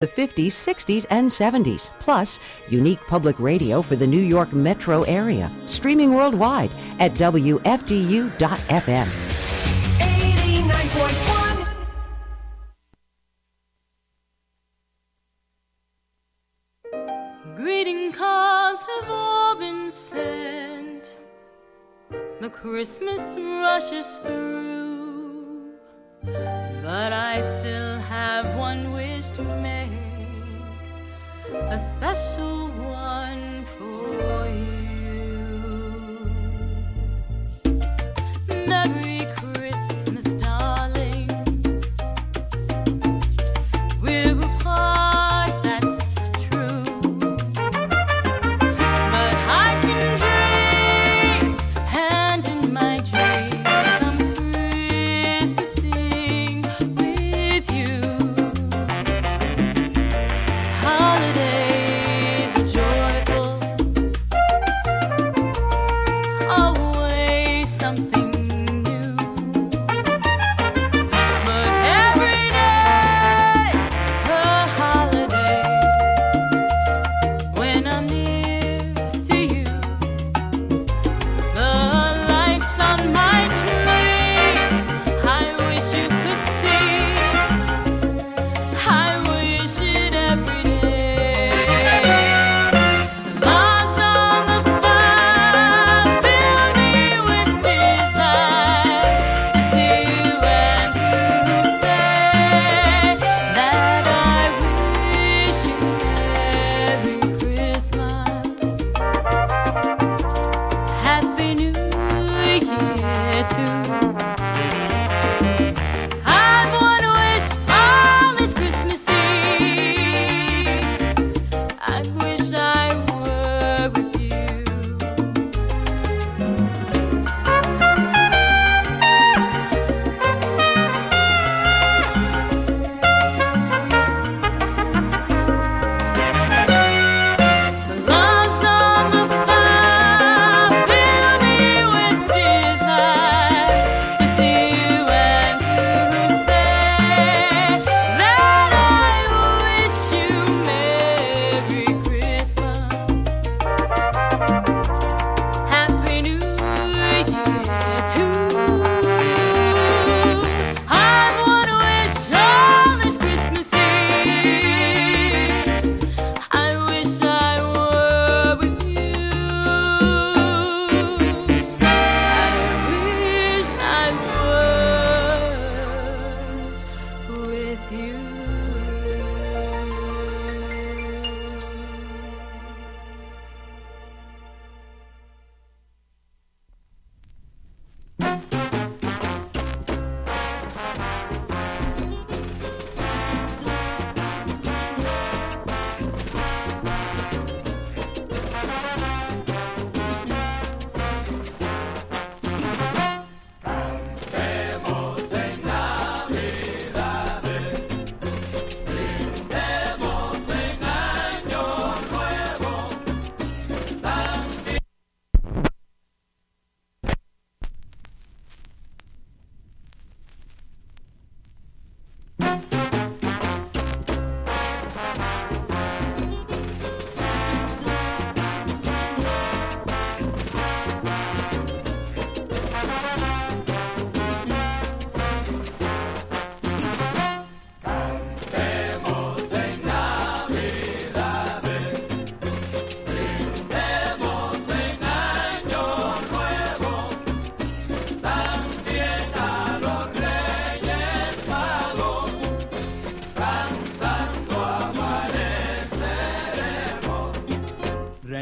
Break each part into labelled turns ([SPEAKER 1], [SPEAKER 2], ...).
[SPEAKER 1] the 50s, 60s, and 70s, plus unique public radio for the New York metro area, streaming worldwide at WFDU.FM.
[SPEAKER 2] 89.1 Greeting cards have all been sent. The Christmas rushes through.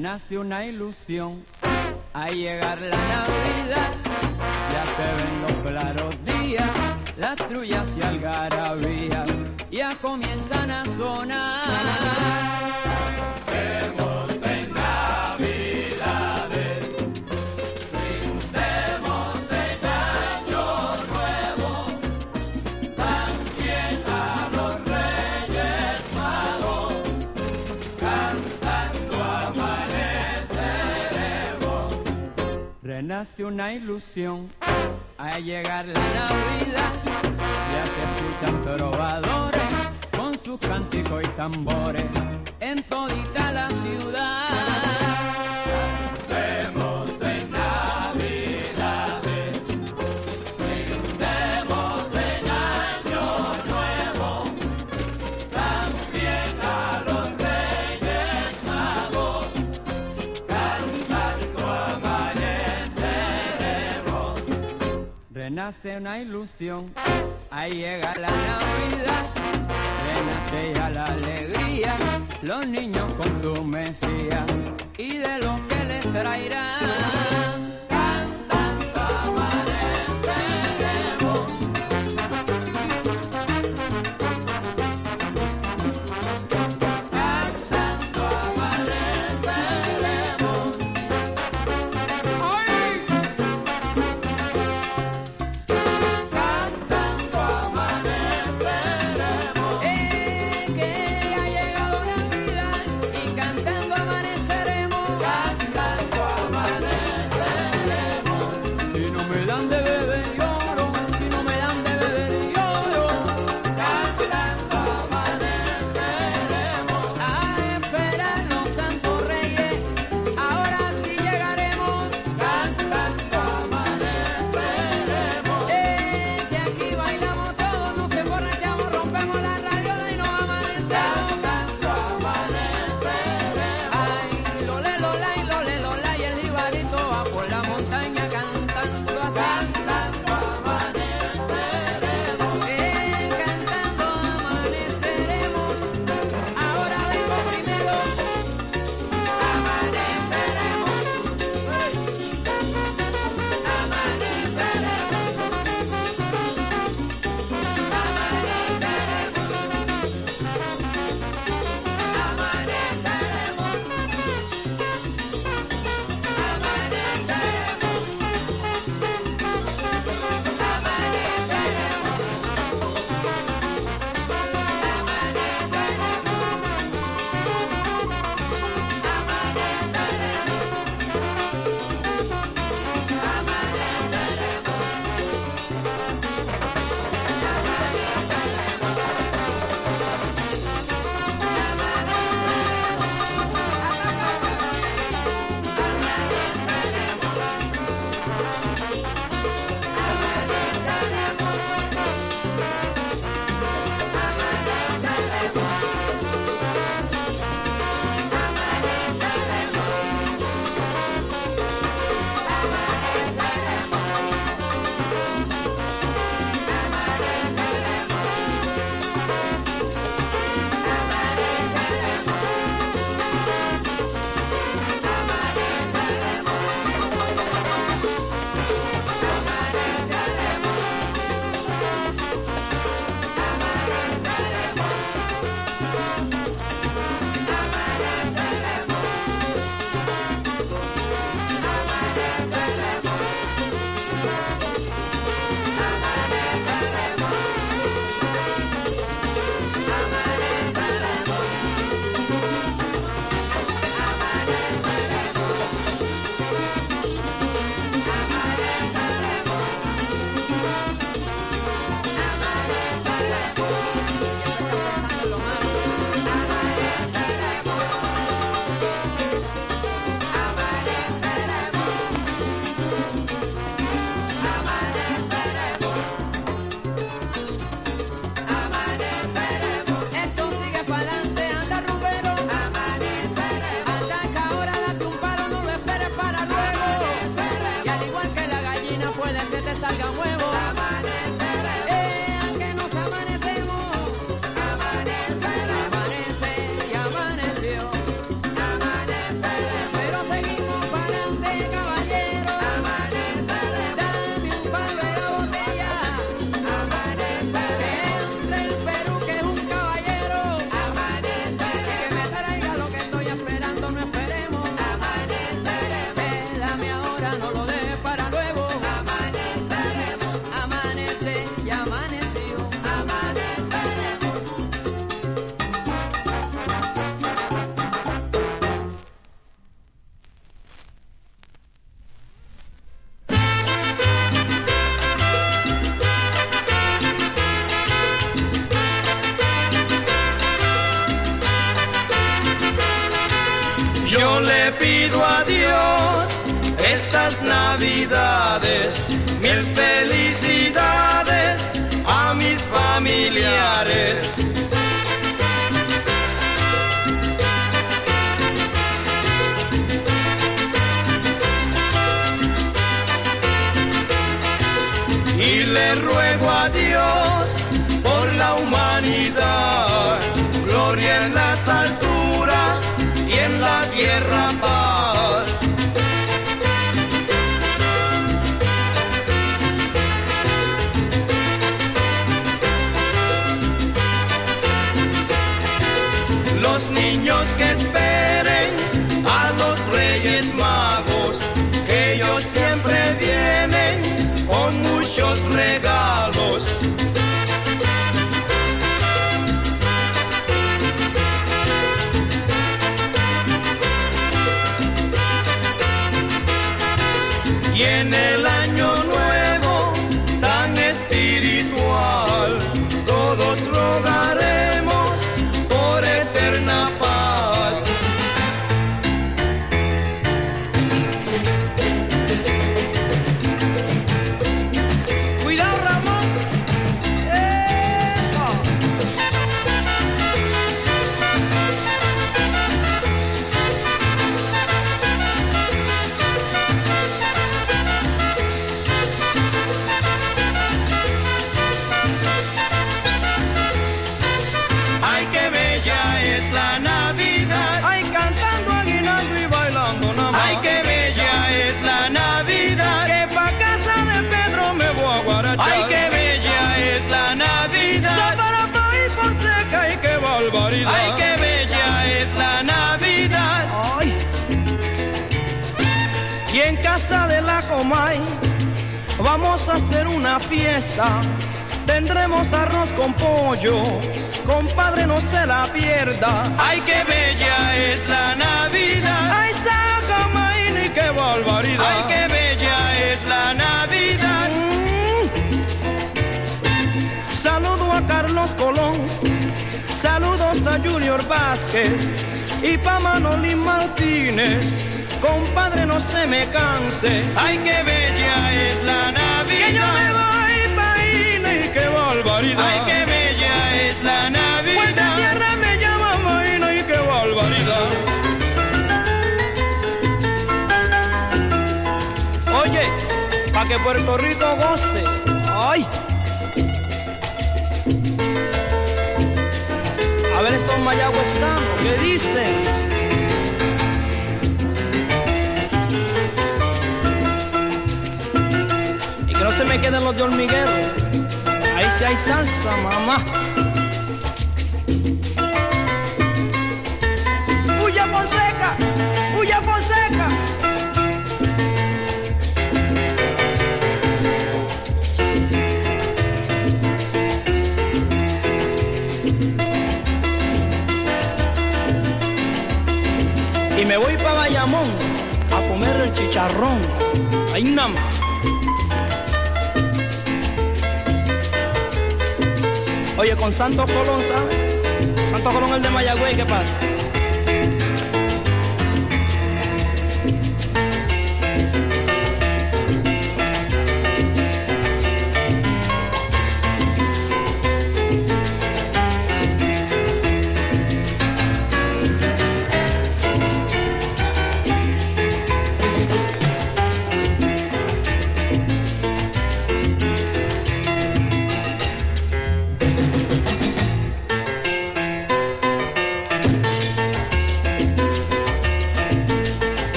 [SPEAKER 3] Renace una ilusión al llegar la Navidad. Ya se ven los claros días, las trullas y algarabías ya comienzan a sonar. Renace una ilusión al llegar la Navidad. Ya se escuchan trovadores con su
[SPEAKER 4] sus cánticos y tambores en todita la ciudad. Renace una ilusión, ahí llega la Navidad, renace ya la alegría, los niños con su mesía y de lo que les traerán.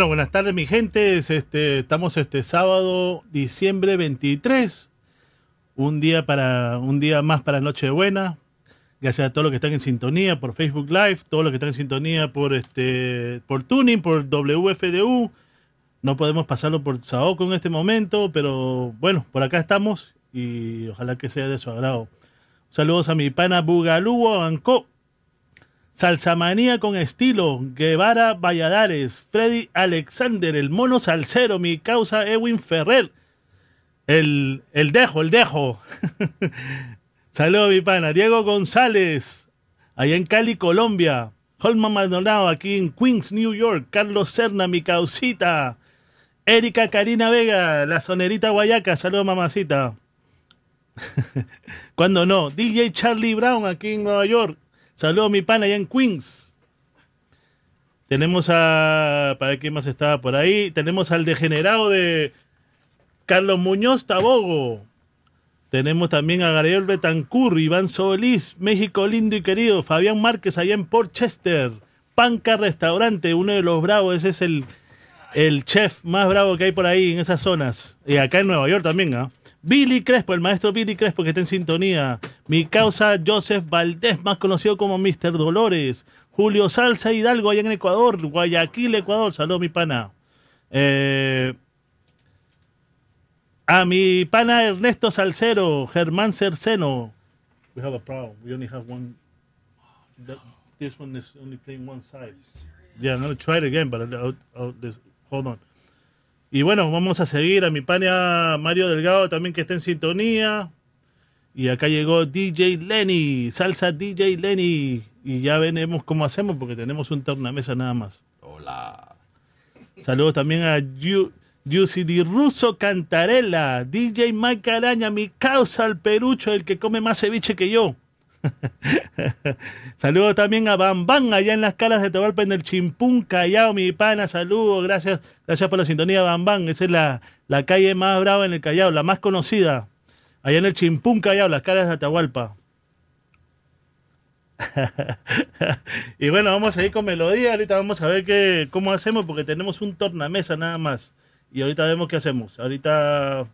[SPEAKER 5] Bueno, buenas tardes, mi gente. Este, estamos este sábado, diciembre 23. Un día para un día más para Nochebuena. Gracias a todos los que están en sintonía por Facebook Live, todos los que están en sintonía por este por Tuning, por WFDU. No podemos pasarlo por Saoco en este momento, pero bueno, por acá estamos y ojalá que sea de su agrado. Saludos a mi pana Bugalú Ancó, Salsamanía con estilo, Guevara Valladares, Freddy Alexander, el mono salsero, mi causa Edwin Ferrer, el, el dejo, el dejo. Saludos mi pana, Diego González, allá en Cali, Colombia, Holman Maldonado, aquí en Queens, New York, Carlos Serna, mi causita, Erika Karina Vega, la sonerita guayaca, saludos mamacita. Cuando no, DJ Charlie Brown aquí en Nueva York. Saludos mi pana allá en Queens. Tenemos a. ¿Para qué más estaba por ahí? Tenemos al degenerado de Carlos Muñoz Tabogo. Tenemos también a Gabriel Betancur, Iván Solís, México lindo y querido, Fabián Márquez allá en Port Chester, Panca Restaurante, uno de los bravos, ese es el, el chef más bravo que hay por ahí en esas zonas. Y acá en Nueva York también, ¿ah? Billy Crespo, el maestro Billy Crespo que está en sintonía. Mi causa Joseph Valdés, más conocido como Mr. Dolores. Julio Salsa Hidalgo, allá en Ecuador. Guayaquil, Ecuador. Saludos, mi pana. Eh, a mi pana Ernesto Salcero, Germán Cerceno. We have a problem. We only have one. this one is only playing one side. Yeah, I'm going to try it again, but hold on. Y bueno, vamos a seguir a mi pana Mario Delgado también que está en sintonía. Y acá llegó DJ Lenny, salsa DJ Lenny. Y ya veremos cómo hacemos porque tenemos un tornamesa nada más.
[SPEAKER 6] Hola.
[SPEAKER 5] Saludos también a Yucidi Russo Cantarella, DJ Mike Araña, mi causa al perucho, el que come más ceviche que yo. Saludos también a Bambán, allá en las calas de Atahualpa, en el Chimpún, Callao, mi pana. Saludos, gracias, gracias por la sintonía, Bambán. Esa es la, la calle más brava en el Callao, la más conocida. Allá en el Chimpún, Callao, las calas de Atahualpa. y bueno, vamos a ir con melodía. Ahorita vamos a ver qué, cómo hacemos, porque tenemos un tornamesa nada más. Y ahorita vemos qué hacemos. Ahorita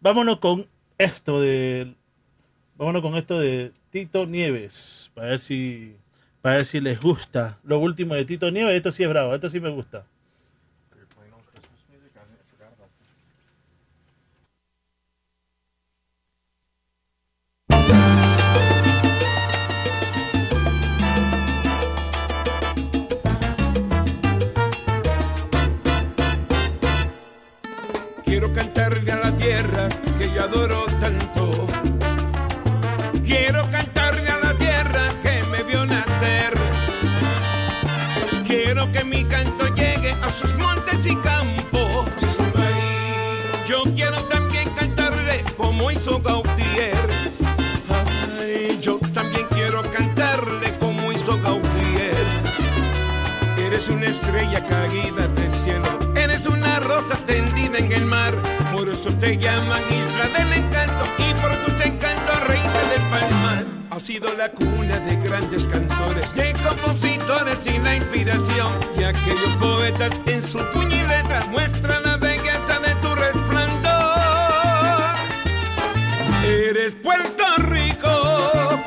[SPEAKER 5] vámonos con esto de. Vámonos con esto de Tito Nieves. Para ver si. Para ver si les gusta. Lo último de Tito Nieves. Esto sí es bravo. Esto sí me gusta.
[SPEAKER 6] Quiero también cantarle como hizo Gautier. Ay, yo también quiero cantarle como hizo Gautier. Eres una estrella caída del cielo. Eres una rosa tendida en el mar. Por eso te llaman Isla del Encanto. Y por tu encanto, reina del palmar. Ha sido la cuna de grandes cantores, de compositores y la inspiración. Y aquellos poetas en su letra muestran Eres Puerto Rico.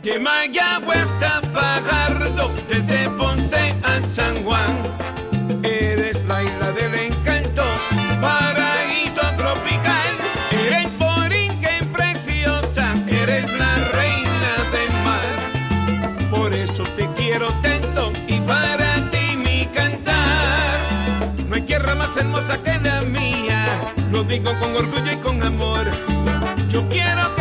[SPEAKER 6] De Mayagüez a Fajardo, desde Ponce a San Juan. Eres la isla del encanto, paraíso tropical. Eres Borinquen preciosa, eres la reina del mar. Por eso te quiero tanto y para ti mi cantar. No hay tierra más hermosa que digo con orgullo y con amor. Yo quiero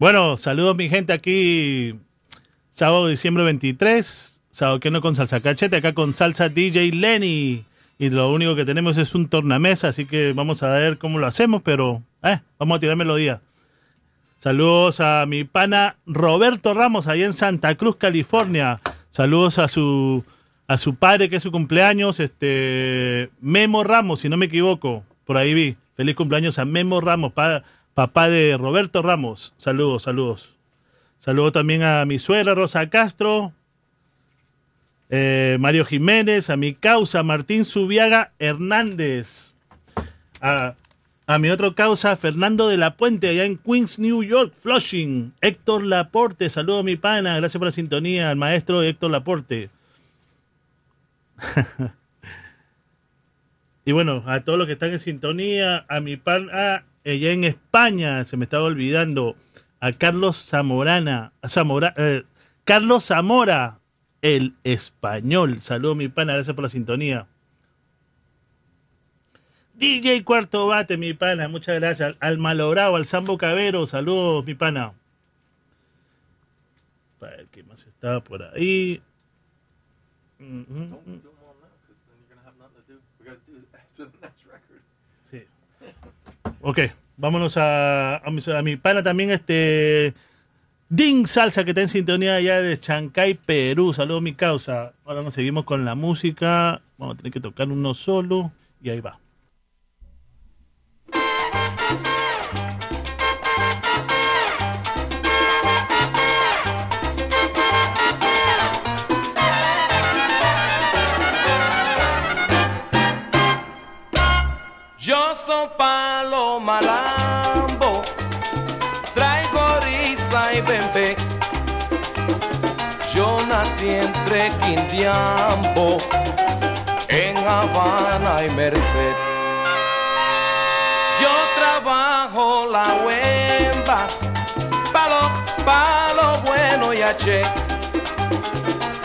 [SPEAKER 5] Bueno, saludos mi gente aquí. Sábado, diciembre 23. Sadoqueno con salsa cachete. Acá con salsa DJ Lenny. Y lo único que tenemos es un tornamesa. Así que vamos a ver cómo lo hacemos. Pero eh, vamos a tirar melodía. Saludos a mi pana Roberto Ramos, allá en Santa Cruz, California. Saludos a su, a su padre, que es su cumpleaños, este Memo Ramos, si no me equivoco. Por ahí vi. Feliz cumpleaños a Memo Ramos, pa- papá de Roberto Ramos. Saludos, saludos. Saludos también a mi suegra Rosa Castro, eh, Mario Jiménez, a mi causa Martín Subiaga Hernández, a, a mi otro causa Fernando de la Puente, allá en Queens, New York, Flushing, Héctor Laporte, saludo a mi pana, gracias por la sintonía, al maestro Héctor Laporte. Y bueno, a todos los que están en sintonía, a mi pan, a ella en España, se me estaba olvidando, a Carlos Zamorana, Zamora, eh, Carlos Zamora, el español. Saludos mi pana, gracias por la sintonía. DJ Cuarto Bate, mi pana, muchas gracias. Al, al malogrado, al Sambo Cabero, saludos, mi pana. Para ver qué más estaba por ahí. Ujú. Sí. Ok, vámonos a, a, mi, a mi pana también, este. Ding Salsa, que está en sintonía allá de Chancay, Perú. Saludos, mi causa. Ahora nos seguimos con la música. Vamos a tener que tocar uno solo. Y ahí va.
[SPEAKER 7] Soy palo malambo, traigo risa y bembe. Yo nací entre Quindiambo, en Habana y Merced. Yo trabajo la huemba, palo, palo bueno y haché.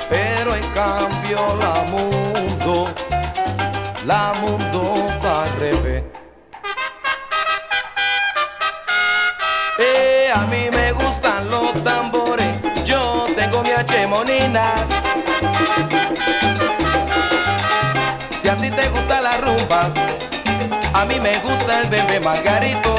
[SPEAKER 7] Pero en cambio la mundo la mundo a mí me gustan los tambores, yo tengo mi H monina. Si a ti te gusta la rumba, a mí me gusta el bebé margarito.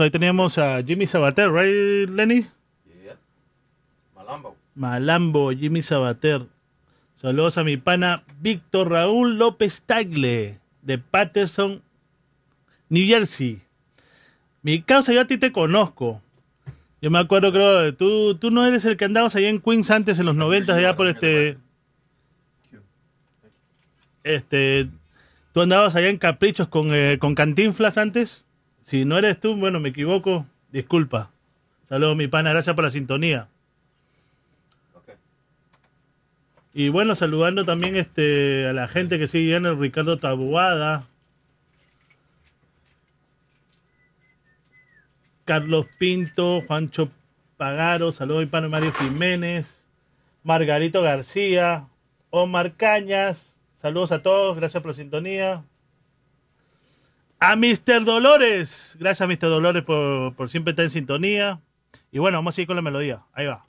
[SPEAKER 5] Ahí teníamos a Jimmy Sabater, ¿right, Lenny?
[SPEAKER 8] Malambo.
[SPEAKER 5] Malambo, Jimmy Sabater. Saludos a mi pana Víctor Raúl López Tagle, de Patterson, New Jersey. Mi causa, yo a ti te conozco. Yo me acuerdo, creo, tú, tú no eres el que andabas allá en Queens antes, en los 90, allá por este... Este... Tú andabas allá en Caprichos con, eh, con Cantinflas antes. Si no eres tú, bueno, me equivoco, disculpa. Saludos, mi pana, gracias por la sintonía. Y bueno, saludando también este, a la gente que sigue en el Ricardo Tabuada, Carlos Pinto, Juancho Pagaro, saludos mi pana Mario Jiménez, Margarito García, Omar Cañas, saludos a todos, gracias por la sintonía. A Mr. Dolores, gracias Mr. Dolores por, por siempre estar en sintonía. Y bueno, vamos a seguir con la melodía, ahí va.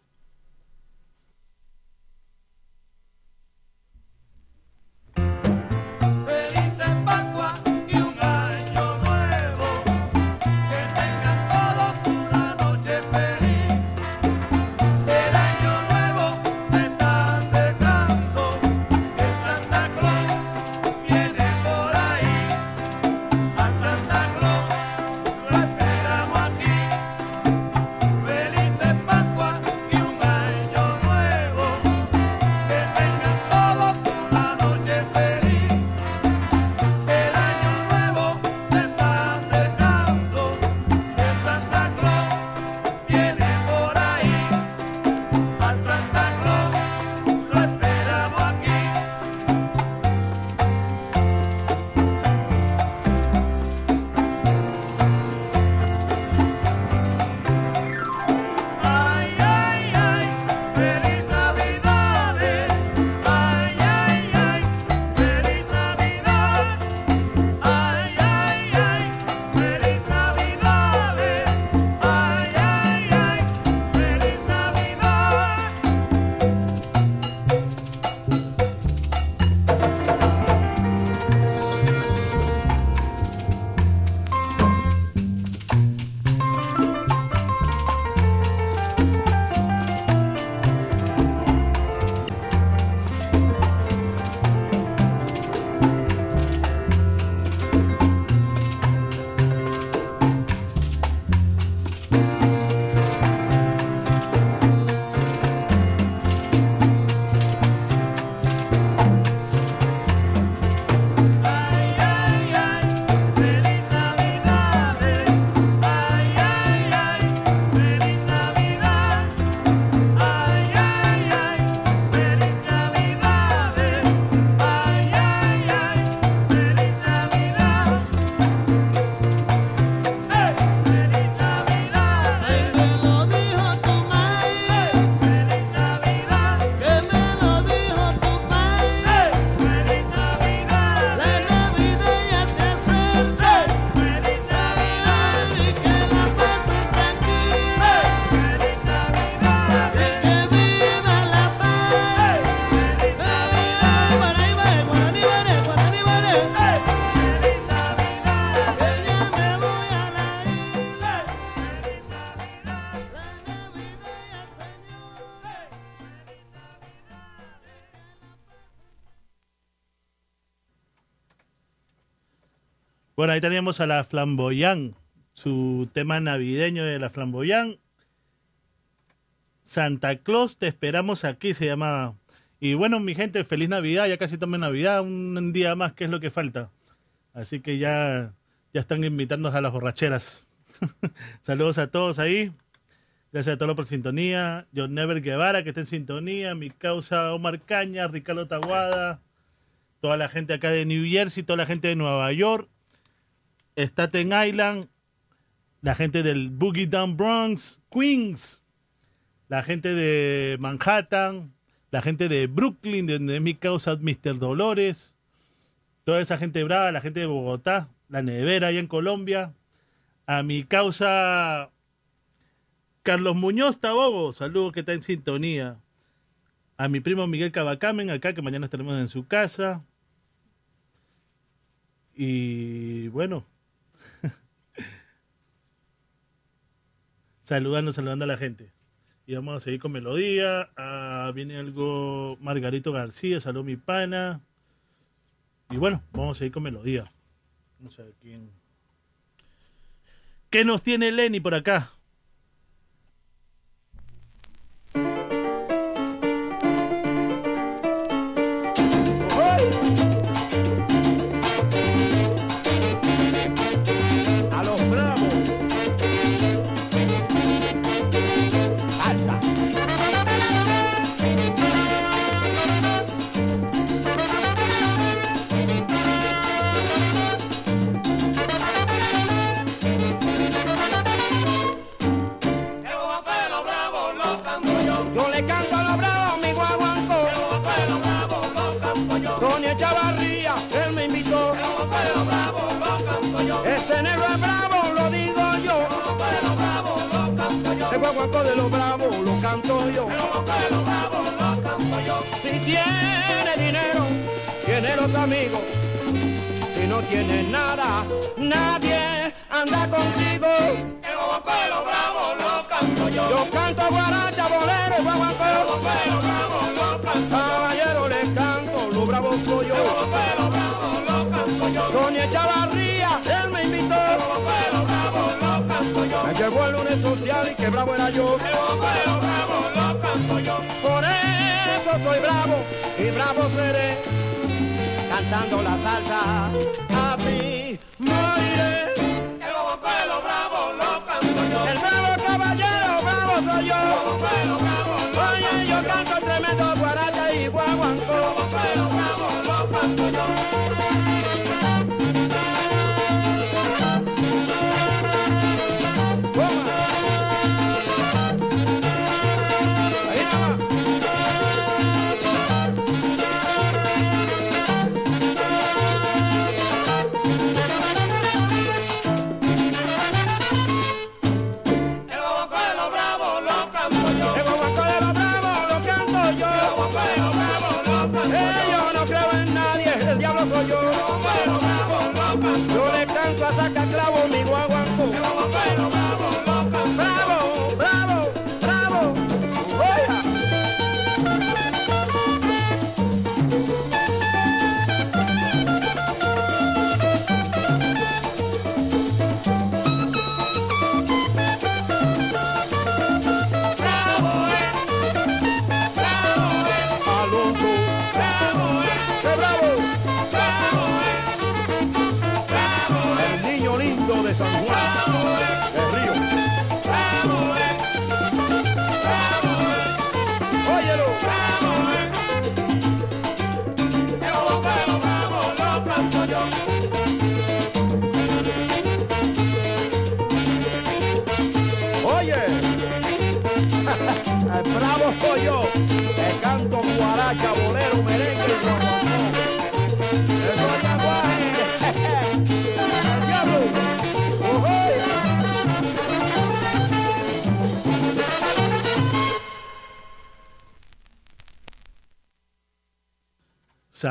[SPEAKER 5] Bueno, ahí teníamos a la Flamboyán, su tema navideño de la Flamboyán. Santa Claus, te esperamos aquí, se llama. Y bueno, mi gente, feliz Navidad, ya casi tome Navidad, un día más, que es lo que falta. Así que ya, ya están invitándonos a las borracheras. Saludos a todos ahí. Gracias a todos por sintonía. John Never Guevara, que está en sintonía. Mi causa Omar Caña, Ricardo Taguada. Toda la gente acá de New Jersey, toda la gente de Nueva York. Staten Island. La gente del Boogie Down Bronx, Queens. La gente de Manhattan. La gente de Brooklyn, de donde mi causa Mr. Dolores. Toda esa gente brava, la gente de Bogotá, la nevera allá en Colombia. A mi causa Carlos Muñoz Tabogo, saludos que está en sintonía. A mi primo Miguel Cabacamen, acá que mañana estaremos en su casa. Y bueno, saludando, saludando a la gente. Y vamos a seguir con melodía. Ah, viene algo Margarito García, salud mi pana. Y bueno, vamos a seguir con melodía. Vamos a quién. ¿Qué nos tiene Lenny por acá?
[SPEAKER 9] El guaguancó de los bravos lo canto yo. Si tiene dinero, tiene los amigos. Si no tiene nada, nadie anda contigo. Yo canto guaracha, bolero, guaguancó. Caballero le canto, lo bravo soy yo. Doña Chavarría, él me invitó. Me llegó el lunes social y que bravo era yo. Por eso soy bravo y bravo seré. Cantando la salsa, a mí moriré. El bravo caballero, bravo soy yo. Oye, yo canto tremendo guaracha y guaguancó. Toma.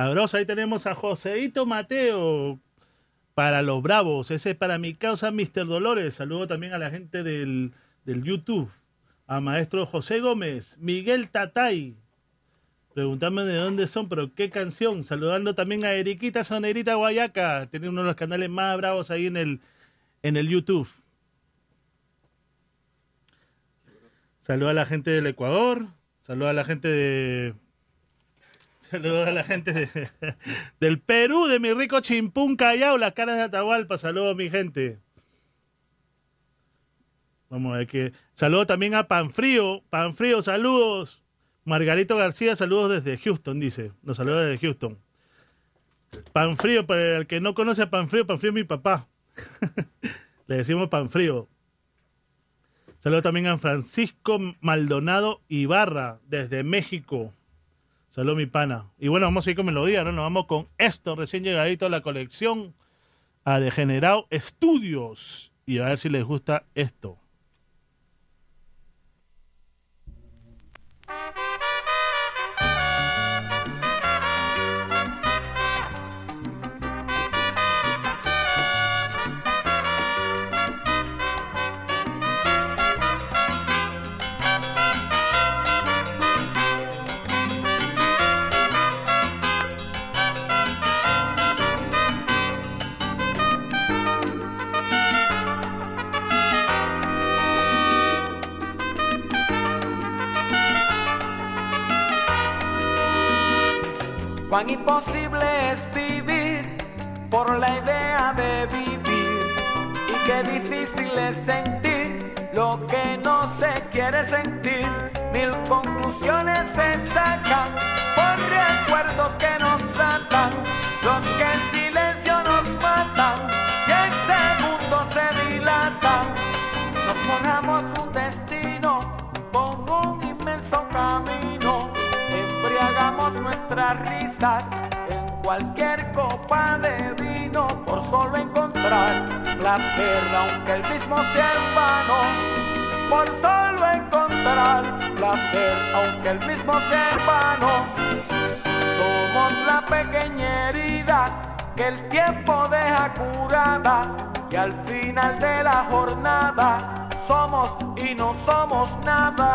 [SPEAKER 9] Ahí
[SPEAKER 5] tenemos a Joseito Mateo para los bravos. Ese es para mi causa, Mr. Dolores. Saludo también a la gente del, del YouTube. A maestro José Gómez, Miguel Tatay. Preguntame de dónde son, pero qué canción. Saludando también a Eriquita Sonerita Guayaca. Tiene uno de los canales más bravos ahí en el, en el YouTube. Saludo a la gente del Ecuador. Saludo a la gente de, Saludos a la gente de- del Perú, de mi rico Chimpún Callao, las caras de Atahualpa. Saludos, mi gente. Vamos a ver que. Saludos también a Panfrío. Panfrío, saludos. Margarito García, saludos desde Houston, dice. Nos saluda desde Houston. Panfrío, para el que no conoce a Panfrío, Panfrío es mi papá. Le decimos Panfrío. Saludos también a Francisco Maldonado Ibarra, desde México. Saludos, mi pana. Y bueno, vamos a ir con melodía, ¿no? Nos vamos con esto, recién llegadito a la colección a Degenerado Estudios. Y a ver si les gusta esto.
[SPEAKER 10] Cuán imposible es vivir por la idea de vivir y qué difícil es sentir lo que no se quiere sentir. Mil conclusiones se sacan por recuerdos que nos atan, los que en silencio nos matan y en segundos se dilatan. Nos forjamos un destino con un inmenso camino
[SPEAKER 11] nuestras risas en cualquier copa de vino por solo encontrar placer, aunque el mismo sea en vano, por solo encontrar placer, aunque el mismo sea en vano. Somos la pequeña herida que el tiempo deja curada y al final de la jornada somos y no somos nada.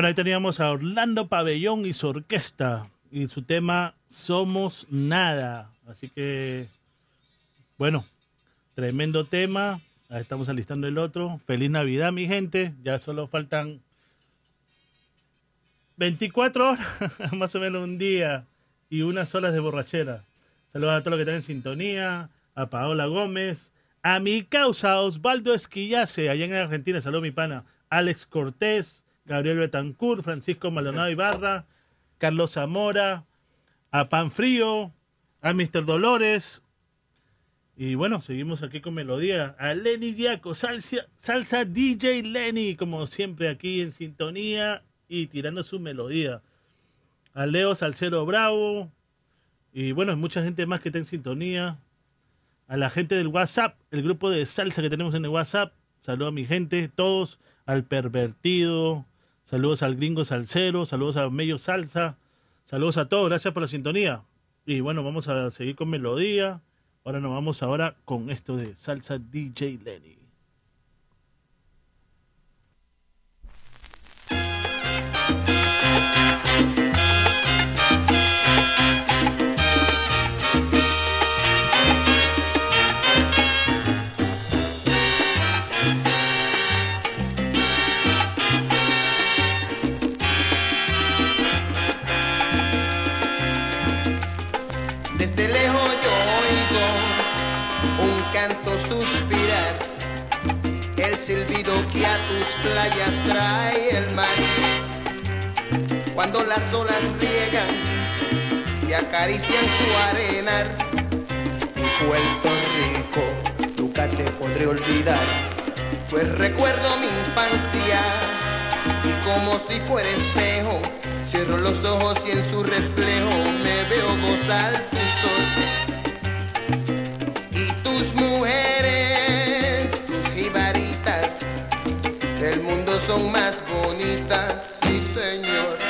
[SPEAKER 5] Bueno, ahí teníamos a Orlando Pabellón y su orquesta y su tema Somos Nada. Así que, bueno, tremendo tema. Estamos alistando el otro. Feliz Navidad, mi gente. Ya solo faltan 24 horas, más o menos un día, y unas horas de borrachera. Saludos a todos los que están en sintonía, a Paola Gómez, a mi causa Osvaldo Esquillace, allá en Argentina. Saludos, mi pana. Alex Cortés, Gabriel Betancourt, Francisco Maldonado Ibarra, Carlos Zamora, a Panfrío, a Mr. Dolores. Y bueno, seguimos aquí con melodía. A Lenny Diaco, salsa, salsa DJ Lenny, como siempre aquí en sintonía y tirando su melodía. A Leo Salcero Bravo. Y bueno, mucha gente más que está en sintonía. A la gente del WhatsApp, el grupo de salsa que tenemos en el WhatsApp. Saludos a mi gente, todos. Al pervertido. Saludos al gringo salsero. Saludos a Mello Salsa. Saludos a todos. Gracias por la sintonía. Y bueno, vamos a seguir con melodía. Ahora nos vamos ahora con esto de salsa DJ Lenny.
[SPEAKER 12] Que a tus playas trae el mar. Cuando las olas riegan y acarician tu arenar, Puerto Rico, nunca te podré olvidar, pues recuerdo mi infancia y como si fuera espejo, cierro los ojos y en su reflejo me veo gozar tu sol. Son más bonitas, sí señor.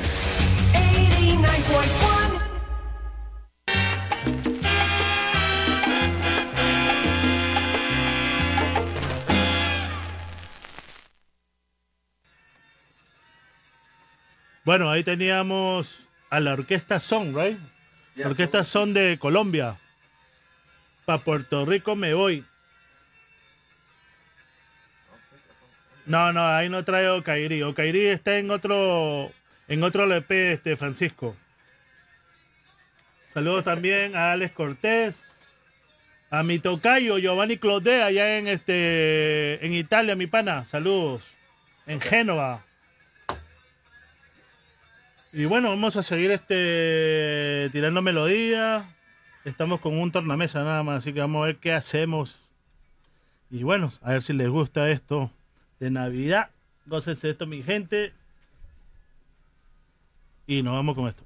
[SPEAKER 5] Bueno, ahí teníamos a la orquesta Son, right? Orquesta Son de Colombia. Pa' Puerto Rico me voy. No, no, ahí no trae Ocairi. Ocairi está en otro, en otro LP, este Francisco. Saludos también a Alex Cortés.
[SPEAKER 7] A mi tocayo Giovanni Clodé allá en este en Italia, mi pana. Saludos. En Génova. Y bueno, vamos a seguir este tirando melodía. Estamos con un tornamesa nada más, así que vamos a ver qué hacemos. Y bueno, a ver si les gusta esto de Navidad. Gócense esto, mi gente. Y nos vamos con esto.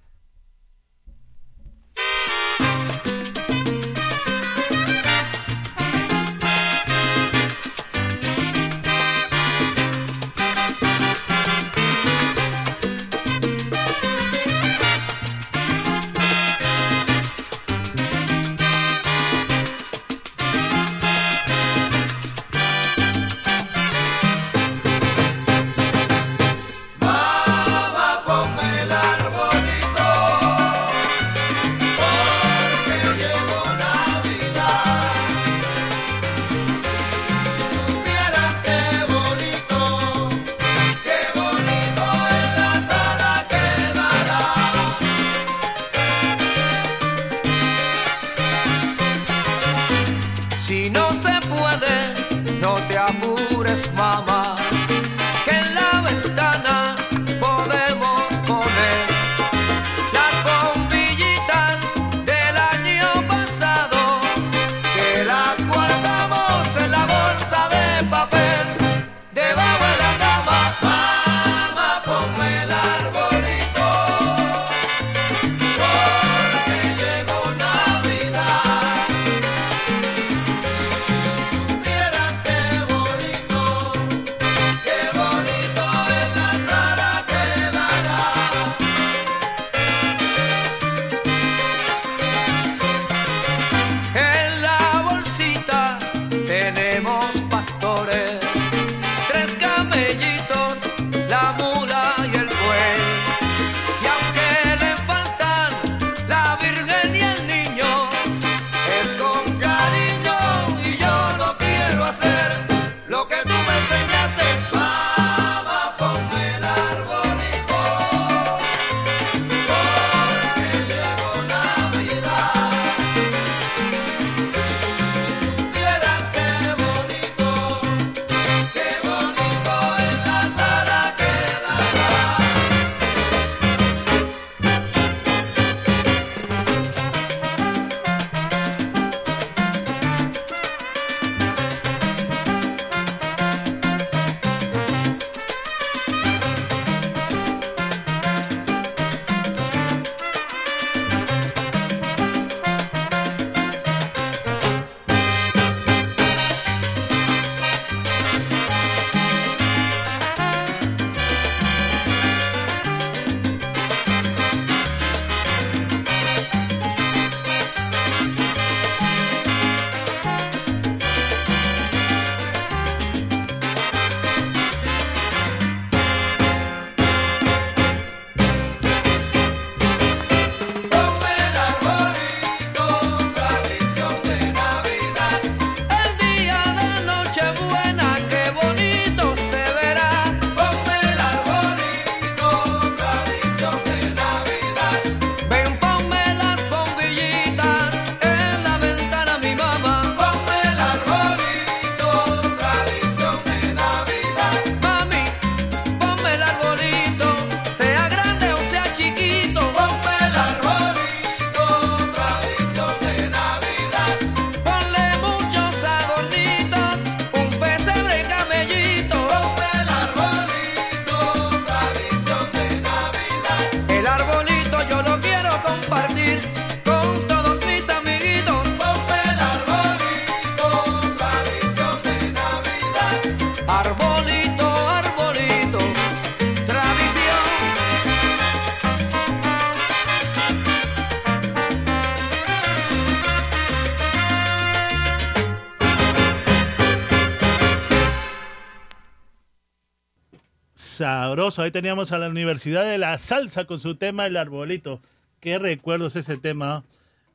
[SPEAKER 7] Sabroso. Ahí teníamos a la Universidad de la Salsa con su tema El Arbolito. Qué recuerdos ese tema.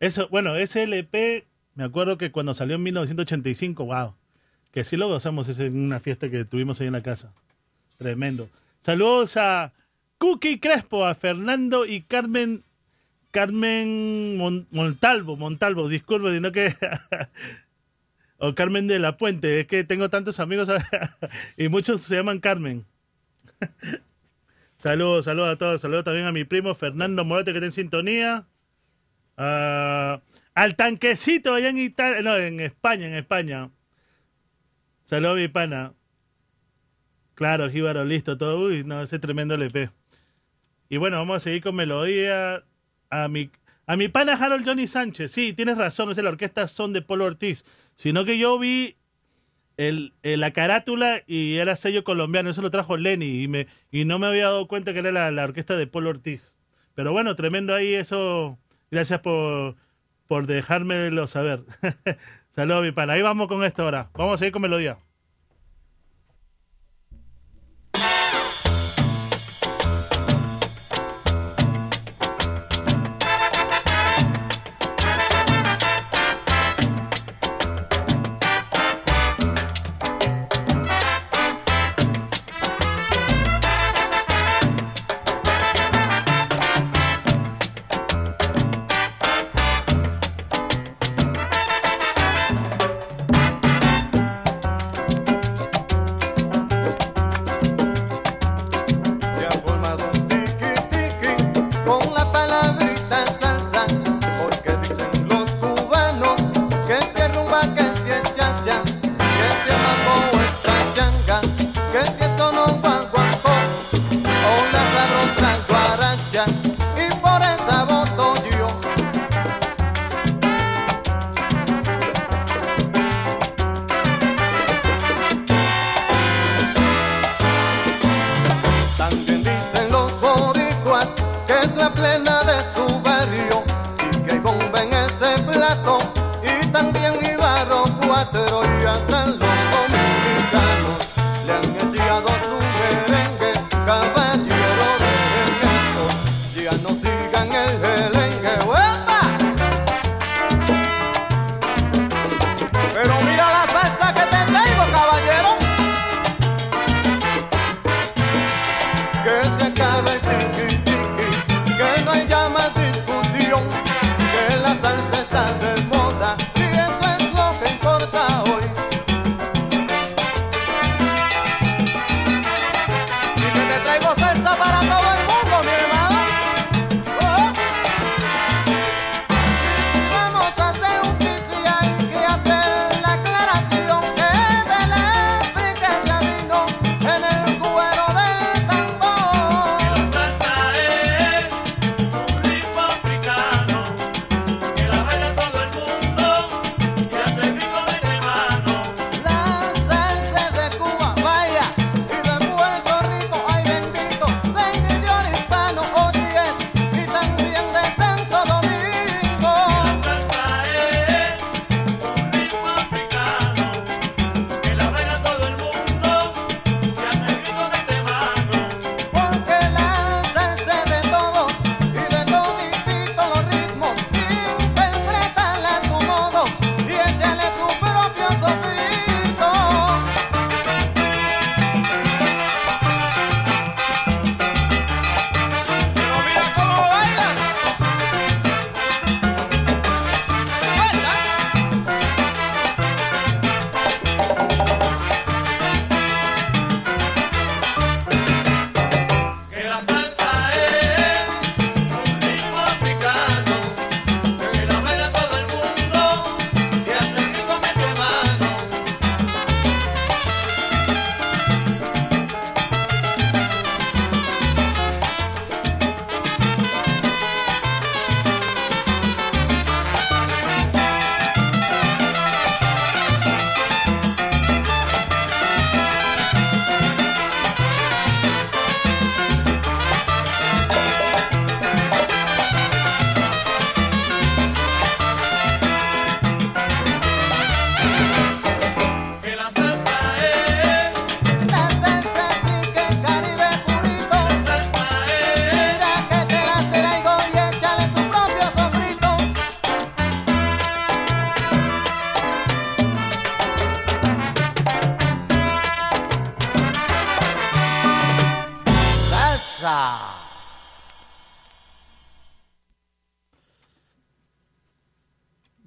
[SPEAKER 7] Eso, bueno, ese LP, me acuerdo que cuando salió en 1985, wow. Que sí lo gozamos en una fiesta que tuvimos ahí en la casa. Tremendo. Saludos a Cookie Crespo, a Fernando y Carmen
[SPEAKER 12] Carmen Mon- Montalvo, Montalvo, disculpe, sino que... o Carmen de la Puente, es que tengo tantos amigos y muchos se llaman Carmen. saludos, saludos a todos, saludos también a mi primo Fernando Morote que está en sintonía. Ah, al tanquecito allá en Italia, no, en España, en España. Saludos mi pana. Claro, Jíbaro, listo, todo. Uy, no, ese tremendo LP. Y bueno, vamos a seguir con melodía. A mi, a mi pana Harold Johnny Sánchez. Sí, tienes razón, es la orquesta Son de Polo Ortiz. Sino que yo vi el, el- la carátula y era sello colombiano. Eso lo trajo Lenny y, me, y no me había dado cuenta que era la, la orquesta de Polo Ortiz. Pero bueno, tremendo ahí eso. Gracias por, por dejármelo saber. Saludos, mi pana. Ahí vamos con esto ahora. Vamos a seguir con melodía.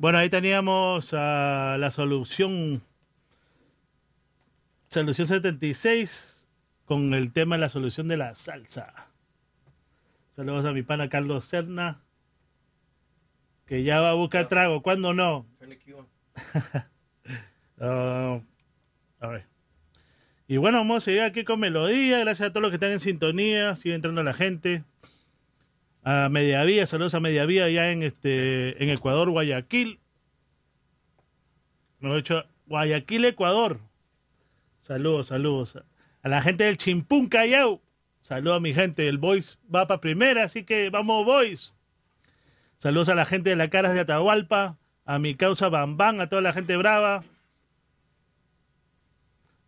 [SPEAKER 5] Bueno, ahí teníamos a la solución. Solución 76 con el tema de la solución de la salsa. Saludos a mi pana Carlos Serna. Que ya va a buscar trago. ¿Cuándo no? Ah, a ver. Y bueno, vamos a seguir aquí con melodía. Gracias a todos los que están en sintonía. Sigue entrando la gente. A Mediavía, saludos a Mediavía allá en este en Ecuador, Guayaquil. Mejor dicho, Guayaquil, Ecuador. Saludos, saludos. A la gente del Chimpún Callao. Saludos a mi gente. El Boys va para primera, así que vamos, Boys. Saludos a la gente de la Caras de Atahualpa. A mi causa Bambán, a toda la gente brava.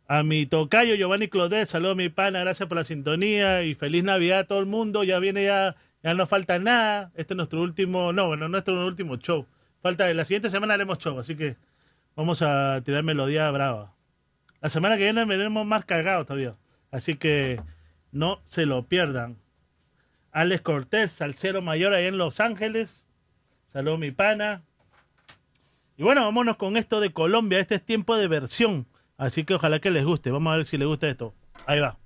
[SPEAKER 5] A mi tocayo Giovanni Clodet, saludos a mi pana, gracias por la sintonía y feliz Navidad a todo el mundo. Ya viene ya, ya no falta nada. Este es nuestro último, no, bueno, nuestro último show. Falta, la siguiente semana haremos show, así que vamos a tirar melodía brava. La semana que viene veremos más cagados todavía. Así que no se lo pierdan. Alex Cortés, salsero mayor ahí en Los Ángeles. Saludos mi pana. Y bueno, vámonos con esto de Colombia. Este es tiempo de versión. Así que ojalá que les guste. Vamos a ver si les gusta esto. Ahí va.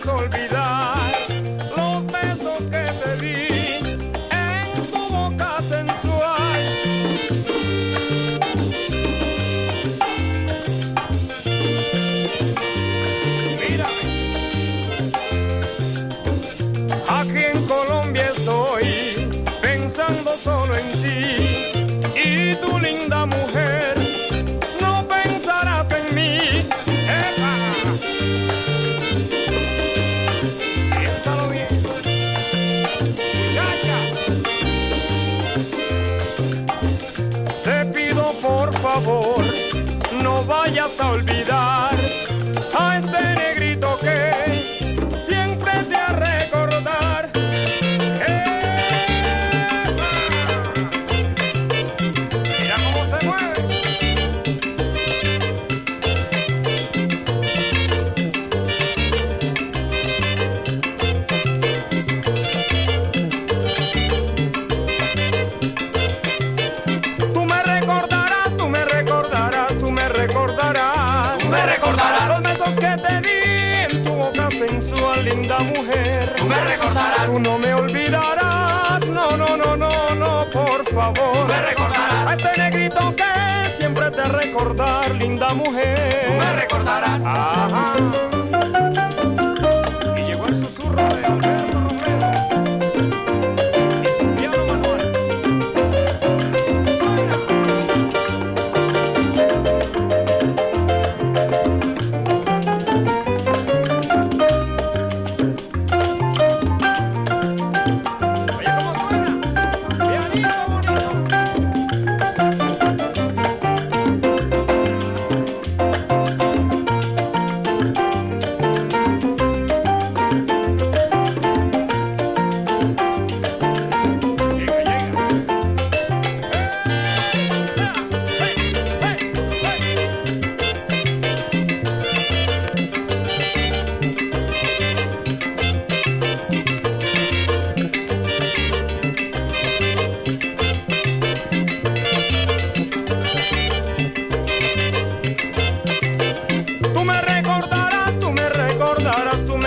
[SPEAKER 13] Podrás olvidar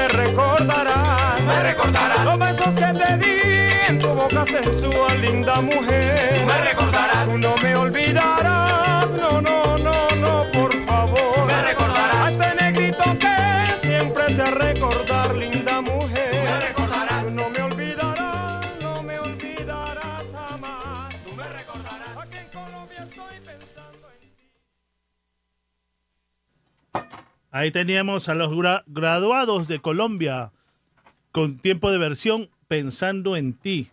[SPEAKER 13] me recordarás. Me recordarás los besos que te di en tu boca sensual, linda mujer. Tú me recordarás. Tú no me olvidarás,
[SPEAKER 5] Ahí teníamos a los gra- graduados de Colombia con tiempo de versión pensando en ti.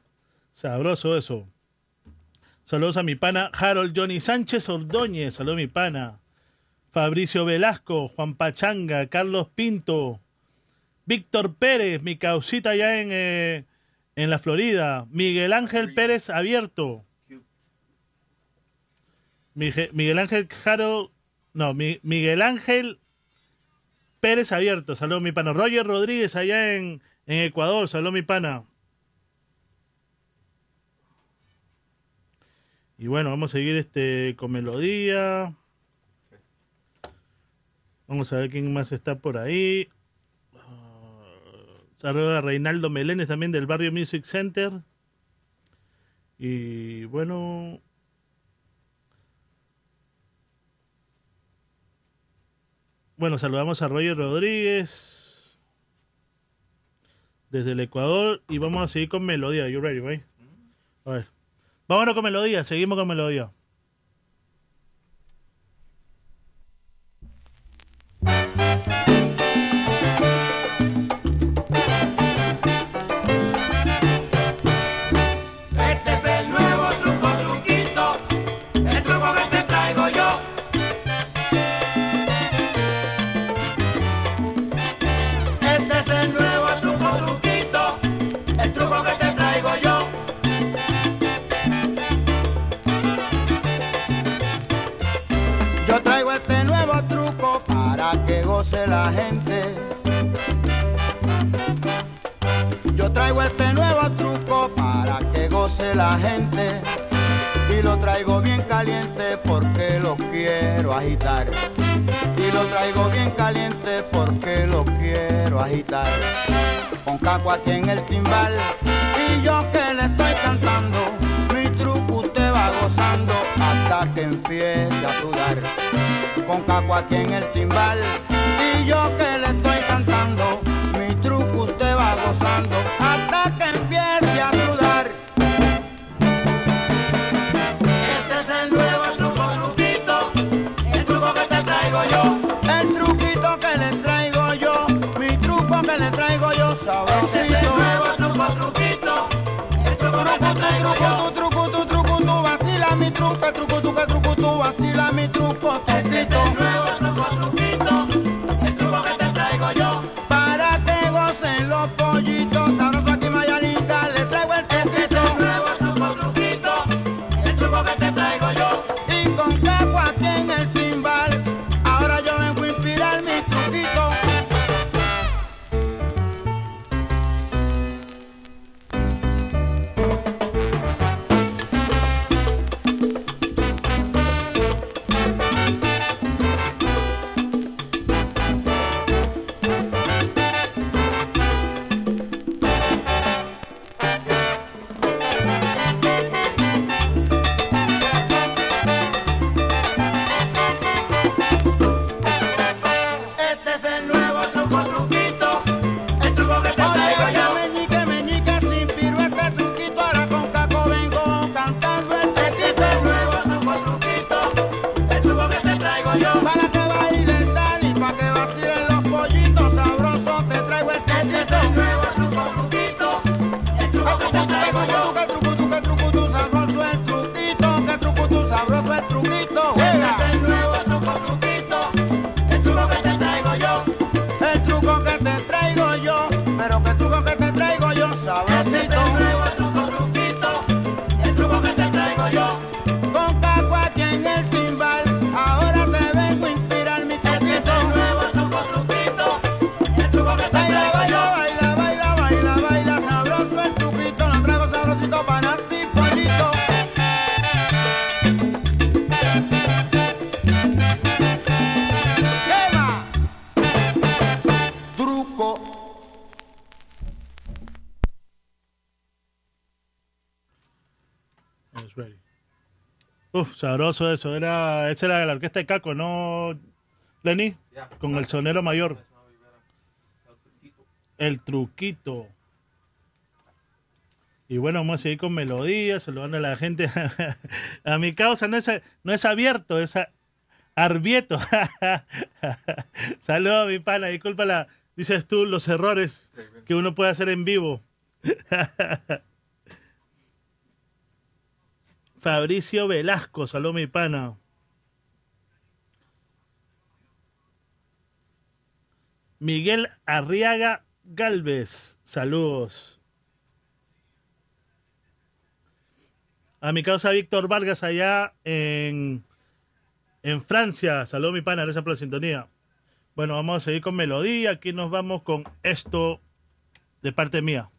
[SPEAKER 5] Sabroso eso. Saludos a mi pana Harold Johnny Sánchez Ordóñez. Saludos a mi pana. Fabricio Velasco, Juan Pachanga, Carlos Pinto, Víctor Pérez, mi causita allá en, eh, en la Florida, Miguel Ángel Pérez Abierto, Miguel Ángel Jaro, no, Mi- Miguel Ángel Pérez Abierto, saludos mi pana, Roger Rodríguez allá en, Ecuador, saludos mi pana. Y bueno, vamos a seguir este con melodía. Vamos a ver quién más está por ahí. Ah, Saludos a Reinaldo Meléndez también del Barrio Music Center. Y bueno. Bueno, saludamos a Roger Rodríguez desde el Ecuador y vamos a seguir con melodía. You ready, right? A ver. Vámonos con melodía, seguimos con melodía.
[SPEAKER 12] La gente. Yo traigo este nuevo truco para que goce la gente. Y lo traigo bien caliente porque lo quiero agitar. Y lo traigo bien caliente porque lo quiero agitar. Con caco aquí en el timbal y yo que le estoy cantando. Mi truco usted va gozando hasta que empiece a sudar. Con caco aquí en el timbal yo que le estoy cantando. Mi truco usted va gozando hasta que empiece a sudar.
[SPEAKER 14] Este es el nuevo truco, truquito, el truco que te traigo yo.
[SPEAKER 12] El truquito que le traigo yo, mi truco que le traigo yo,
[SPEAKER 14] Este es el
[SPEAKER 12] sabrosito.
[SPEAKER 14] nuevo truco, truquito, el truco que te traigo
[SPEAKER 12] Truco,
[SPEAKER 14] yo.
[SPEAKER 12] tu truco, tu truco, tu vacila mi truco, el truco, tu que truco, tu vacila mi truco,
[SPEAKER 5] Uf, sabroso eso. Era, esa era la orquesta de Caco, ¿no, Lenny? Con el sonero mayor. El truquito. Y bueno, vamos a seguir con melodías, saludando a la gente. a mi causa no es, no es abierto, es a- arbieto. Saludos, mi pana. Disculpa la, dices tú, los errores que uno puede hacer en vivo. Fabricio Velasco, saludos, mi pana.
[SPEAKER 15] Miguel Arriaga Galvez. Saludos. A mi causa Víctor Vargas allá en, en Francia. Saludos mi pana, gracias por la sintonía. Bueno, vamos a seguir con melodía. Aquí nos vamos con esto de parte mía.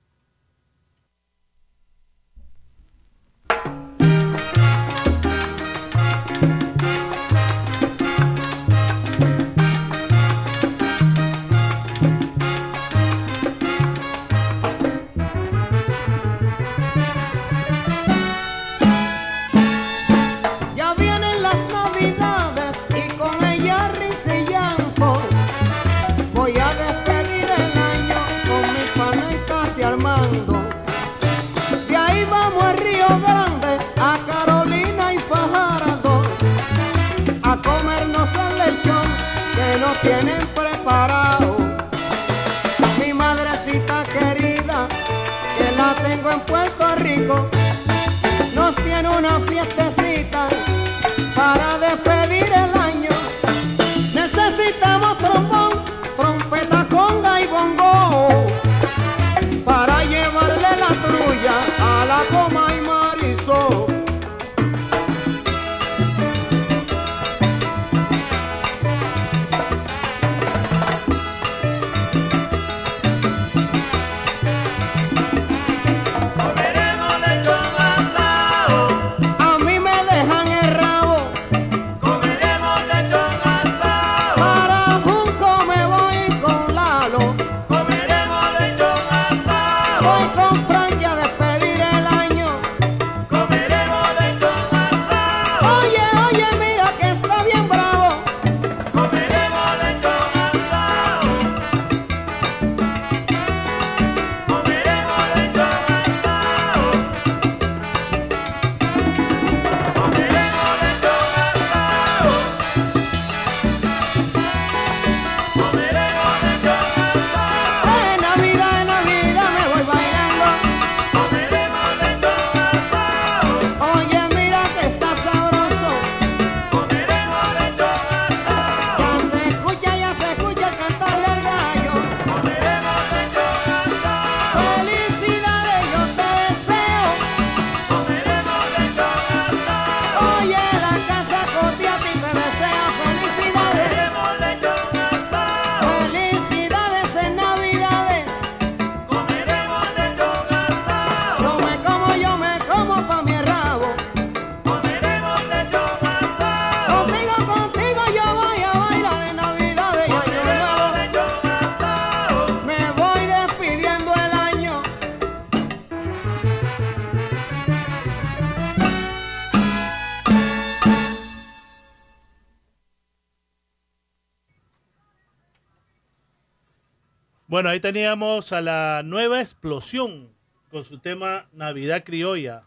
[SPEAKER 15] Bueno, ahí teníamos a la nueva explosión con su tema Navidad Criolla.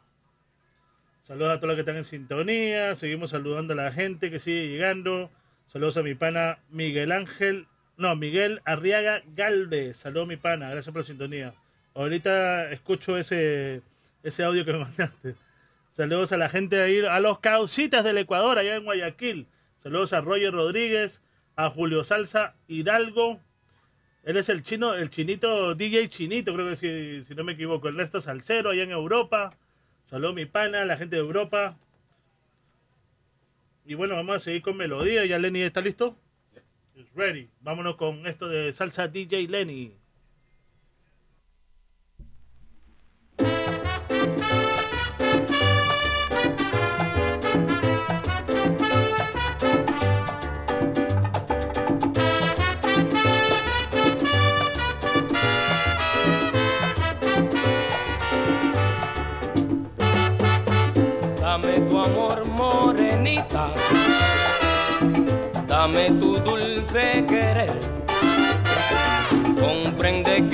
[SPEAKER 15] Saludos a todos los que están en sintonía. Seguimos saludando a la gente que sigue llegando. Saludos a mi pana Miguel Ángel. No, Miguel Arriaga Galvez. Saludos mi pana. Gracias por la sintonía. Ahorita escucho ese, ese audio que me mandaste. Saludos a la gente ahí, a los causitas del Ecuador, allá en Guayaquil. Saludos a Roger Rodríguez, a Julio Salsa Hidalgo. Él es el chino, el chinito, DJ chinito, creo que si, si no me equivoco. Ernesto Salcero, allá en Europa. Saludos mi pana, la gente de Europa. Y bueno, vamos a seguir con melodía. ¿Ya Lenny está listo? It's ready. Vámonos con esto de salsa DJ Lenny.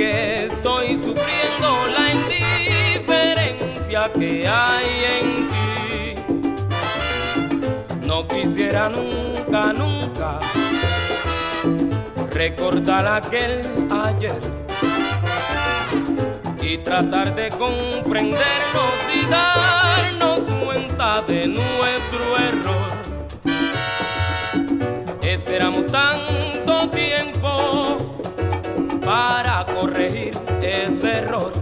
[SPEAKER 7] Que estoy sufriendo la indiferencia que hay en ti. No quisiera nunca, nunca recordar aquel ayer y tratar de comprendernos y darnos cuenta de nuestro error. Esperamos tiempo para corregir ese error.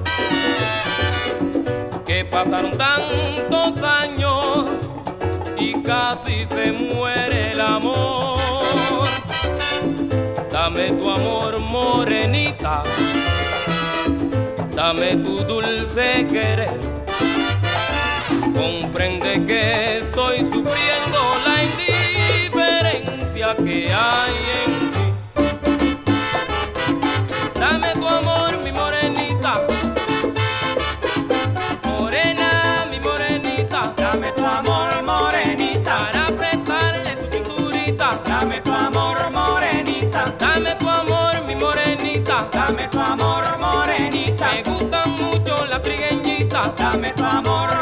[SPEAKER 7] Que pasaron tantos años y casi se muere el amor. Dame tu amor, morenita. Dame tu dulce querer. Comprende que estoy sufriendo la indiferencia que hay en trigueñitas. Dame tu amor,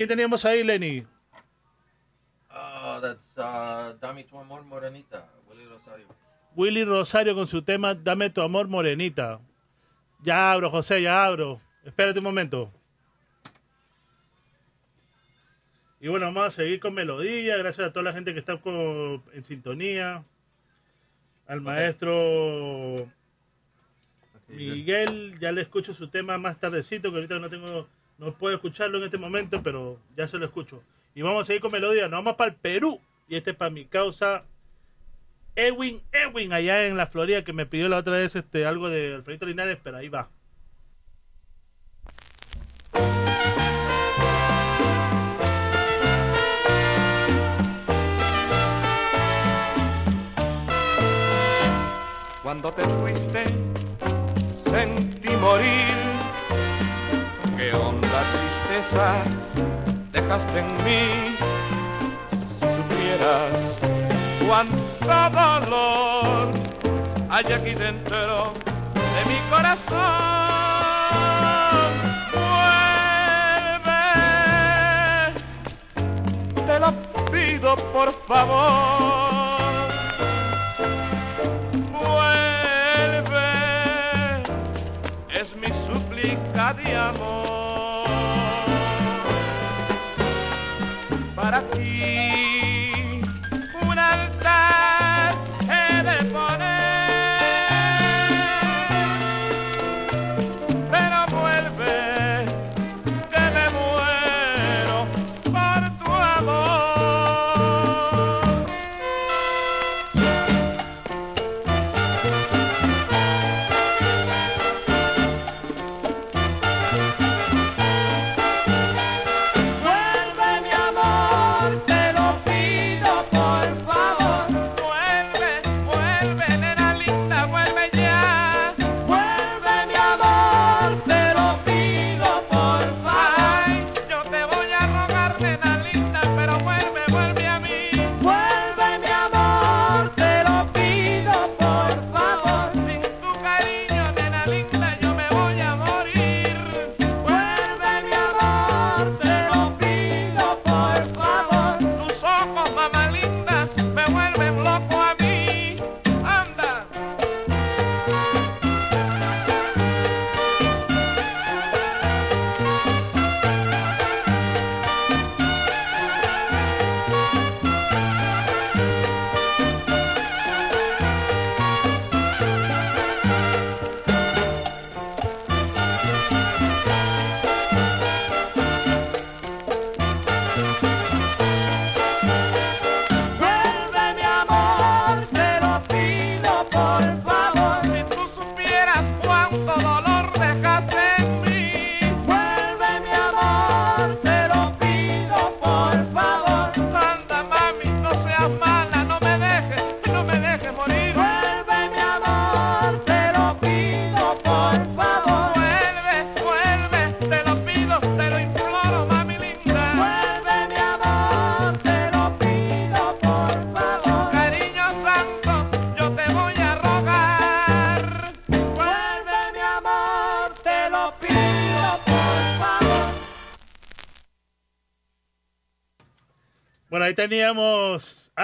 [SPEAKER 5] quién teníamos ahí, Lenny?
[SPEAKER 16] Oh, that's uh, Dame tu amor, morenita. Willy Rosario.
[SPEAKER 5] Willy Rosario con su tema Dame tu amor, morenita. Ya abro, José, ya abro. Espérate un momento. Y bueno, vamos a seguir con melodía. Gracias a toda la gente que está con- en sintonía. Al maestro Miguel, ya le escucho su tema más tardecito, que ahorita no tengo, no puedo escucharlo en este momento, pero ya se lo escucho. Y vamos a seguir con melodía. Nos vamos para el Perú. Y este es para mi causa Edwin, Edwin, allá en la Florida, que me pidió la otra vez este, algo de Alfredito Linares, pero ahí va.
[SPEAKER 17] Cuando te fuiste, sentí morir. Qué honda dejaste en mí. Si supieras cuánto dolor hay aquí dentro de mi corazón. Vuelve, te lo pido por favor. Vuelve, es mi súplica de amor.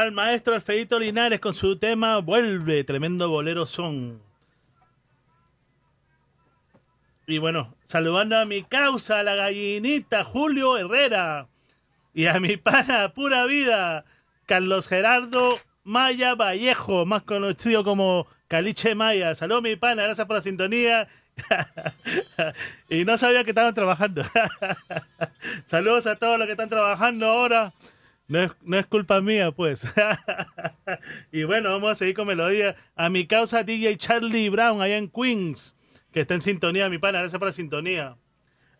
[SPEAKER 5] Al maestro Alfredito Linares con su tema Vuelve, tremendo bolero son. Y bueno, saludando a mi causa, a la gallinita Julio Herrera. Y a mi pana pura vida, Carlos Gerardo Maya Vallejo, más conocido como Caliche Maya. Saludos mi pana, gracias por la sintonía. y no sabía que estaban trabajando. Saludos a todos los que están trabajando ahora. No es, no es culpa mía, pues. y bueno, vamos a seguir con melodía. A mi causa DJ Charlie Brown, allá en Queens, que está en sintonía, mi pana. Gracias por la sintonía.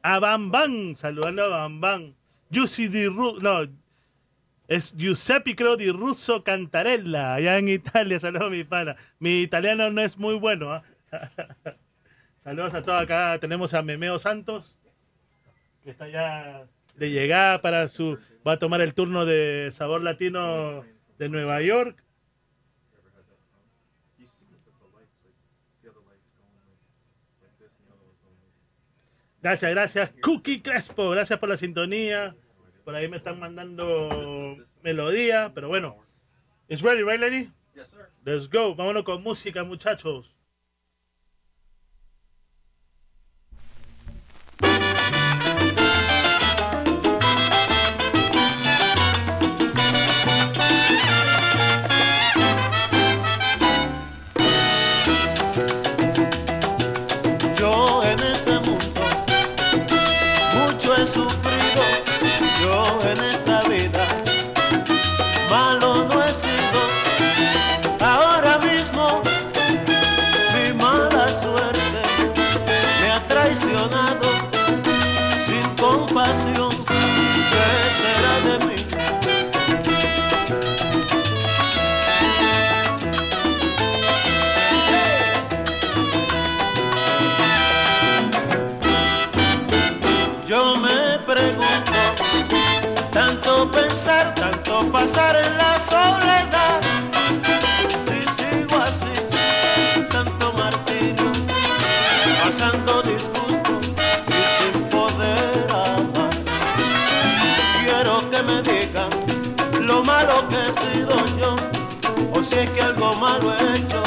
[SPEAKER 5] A Bam Bam, saludando a Bam Bam. Giuseppe Di Ru- no, es Giuseppe creo Di Russo Cantarella, allá en Italia. Saludos, mi pana. Mi italiano no es muy bueno. ¿ah? Saludos a todos acá. Tenemos a Memeo Santos, que está ya de llegada para su. Va a tomar el turno de Sabor Latino de Nueva York. Gracias, gracias. Cookie Crespo, gracias por la sintonía. Por ahí me están mandando melodía, pero bueno. It's ready, right, Lenny?
[SPEAKER 16] Yes, sir.
[SPEAKER 5] Let's go. Vámonos con música, muchachos.
[SPEAKER 3] Tanto pasar en la soledad. Si sigo así, tanto martirio, pasando disgusto y sin poder amar. Quiero que me digan lo malo que he sido yo, o si es que algo malo he hecho,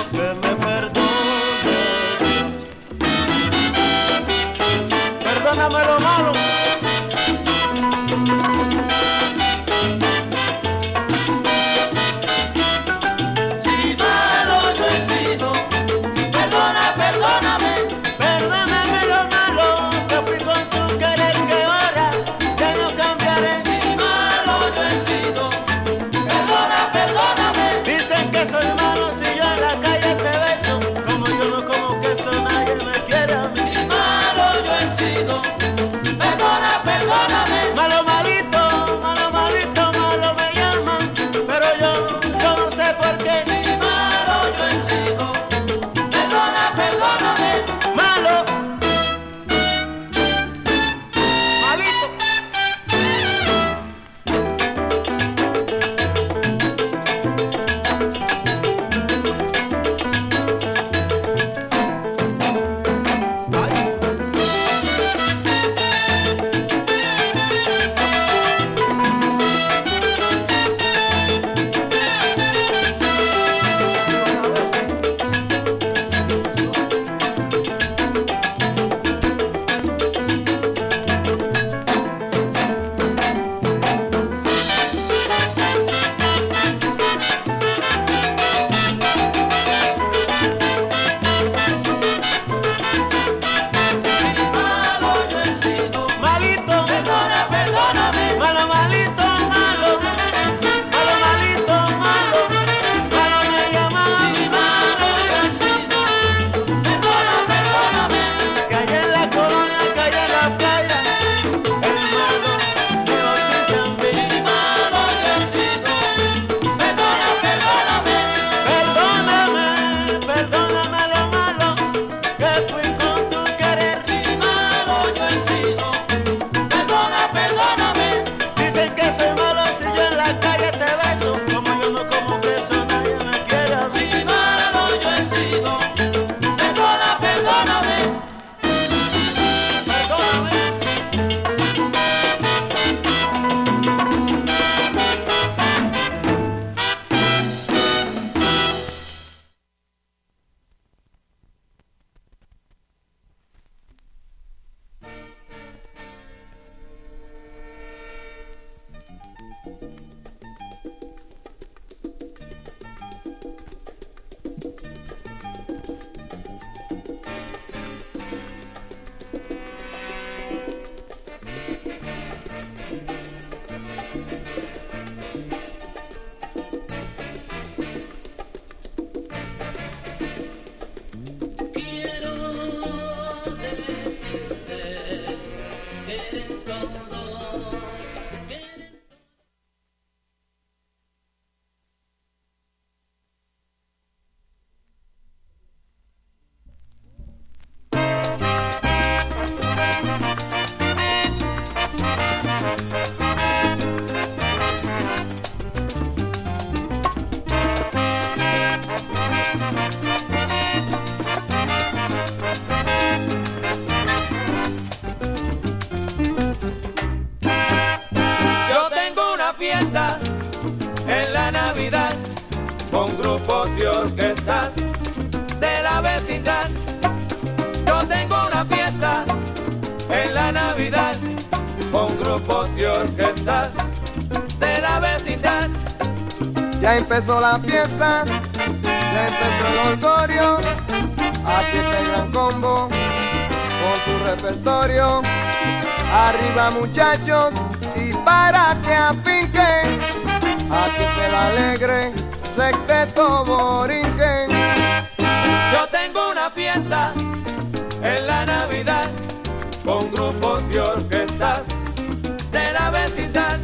[SPEAKER 4] de la vecindad.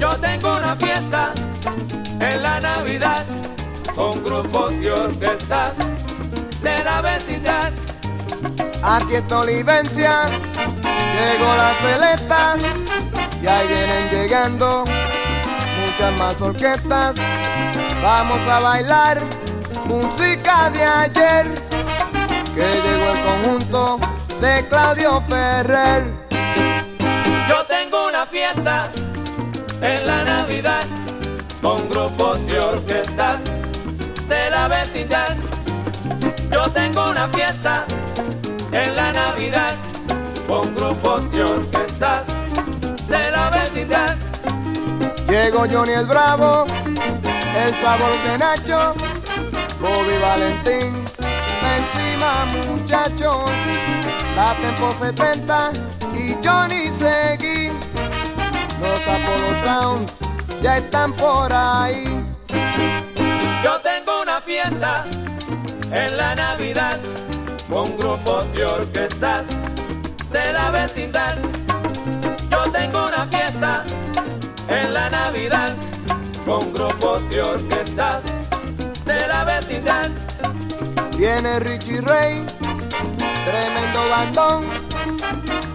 [SPEAKER 4] Yo tengo una fiesta en la Navidad con grupos y orquestas de la vecindad.
[SPEAKER 12] Aquí está Olivencia, llegó la celesta y ahí vienen llegando muchas más orquestas. Vamos a bailar música de ayer, que llegó el conjunto de Claudio Ferrer.
[SPEAKER 4] Una fiesta en la Navidad con grupos y orquestas de la vecindad. Yo tengo una fiesta en la Navidad con grupos y orquestas de la vecindad.
[SPEAKER 12] Llegó Johnny el Bravo, el sabor de Nacho, Bobby Valentín, encima muchachos, la Tempo 70 y Johnny Seguí. Los Apollo Sounds ya están por ahí.
[SPEAKER 4] Yo tengo una fiesta en la Navidad con grupos y orquestas de la vecindad. Yo tengo una fiesta en la Navidad con grupos y orquestas de la vecindad.
[SPEAKER 12] Viene Richie Ray, tremendo bandón,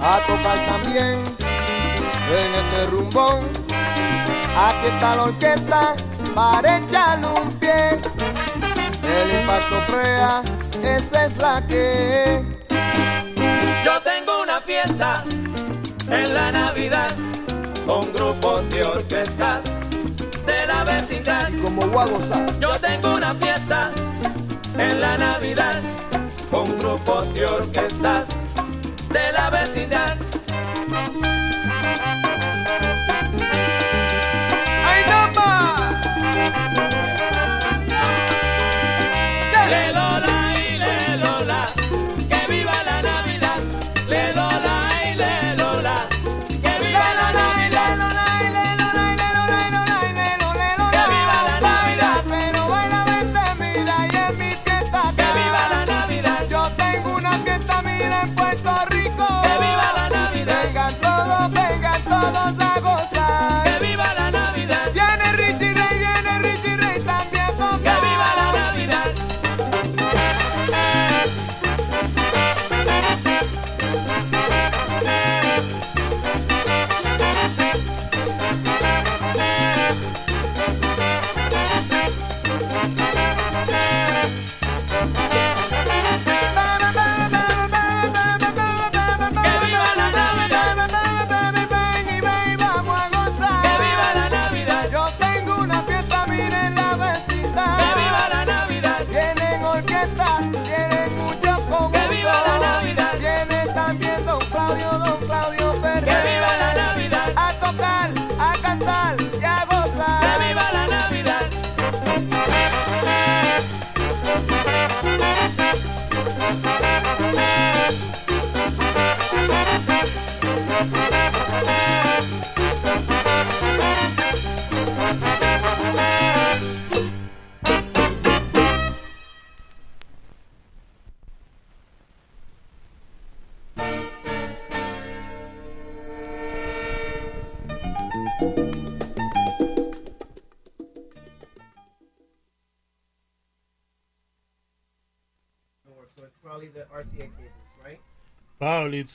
[SPEAKER 12] a tocar también en este rumbón. Aquí está la orquesta para echarle un pie. El impacto crea, esa es la que.
[SPEAKER 4] Yo tengo una fiesta en la Navidad con grupos y orquestas de la vecindad.
[SPEAKER 12] Como voy a gozar.
[SPEAKER 4] Yo tengo una fiesta en la Navidad con grupos y orquestas de la vecindad.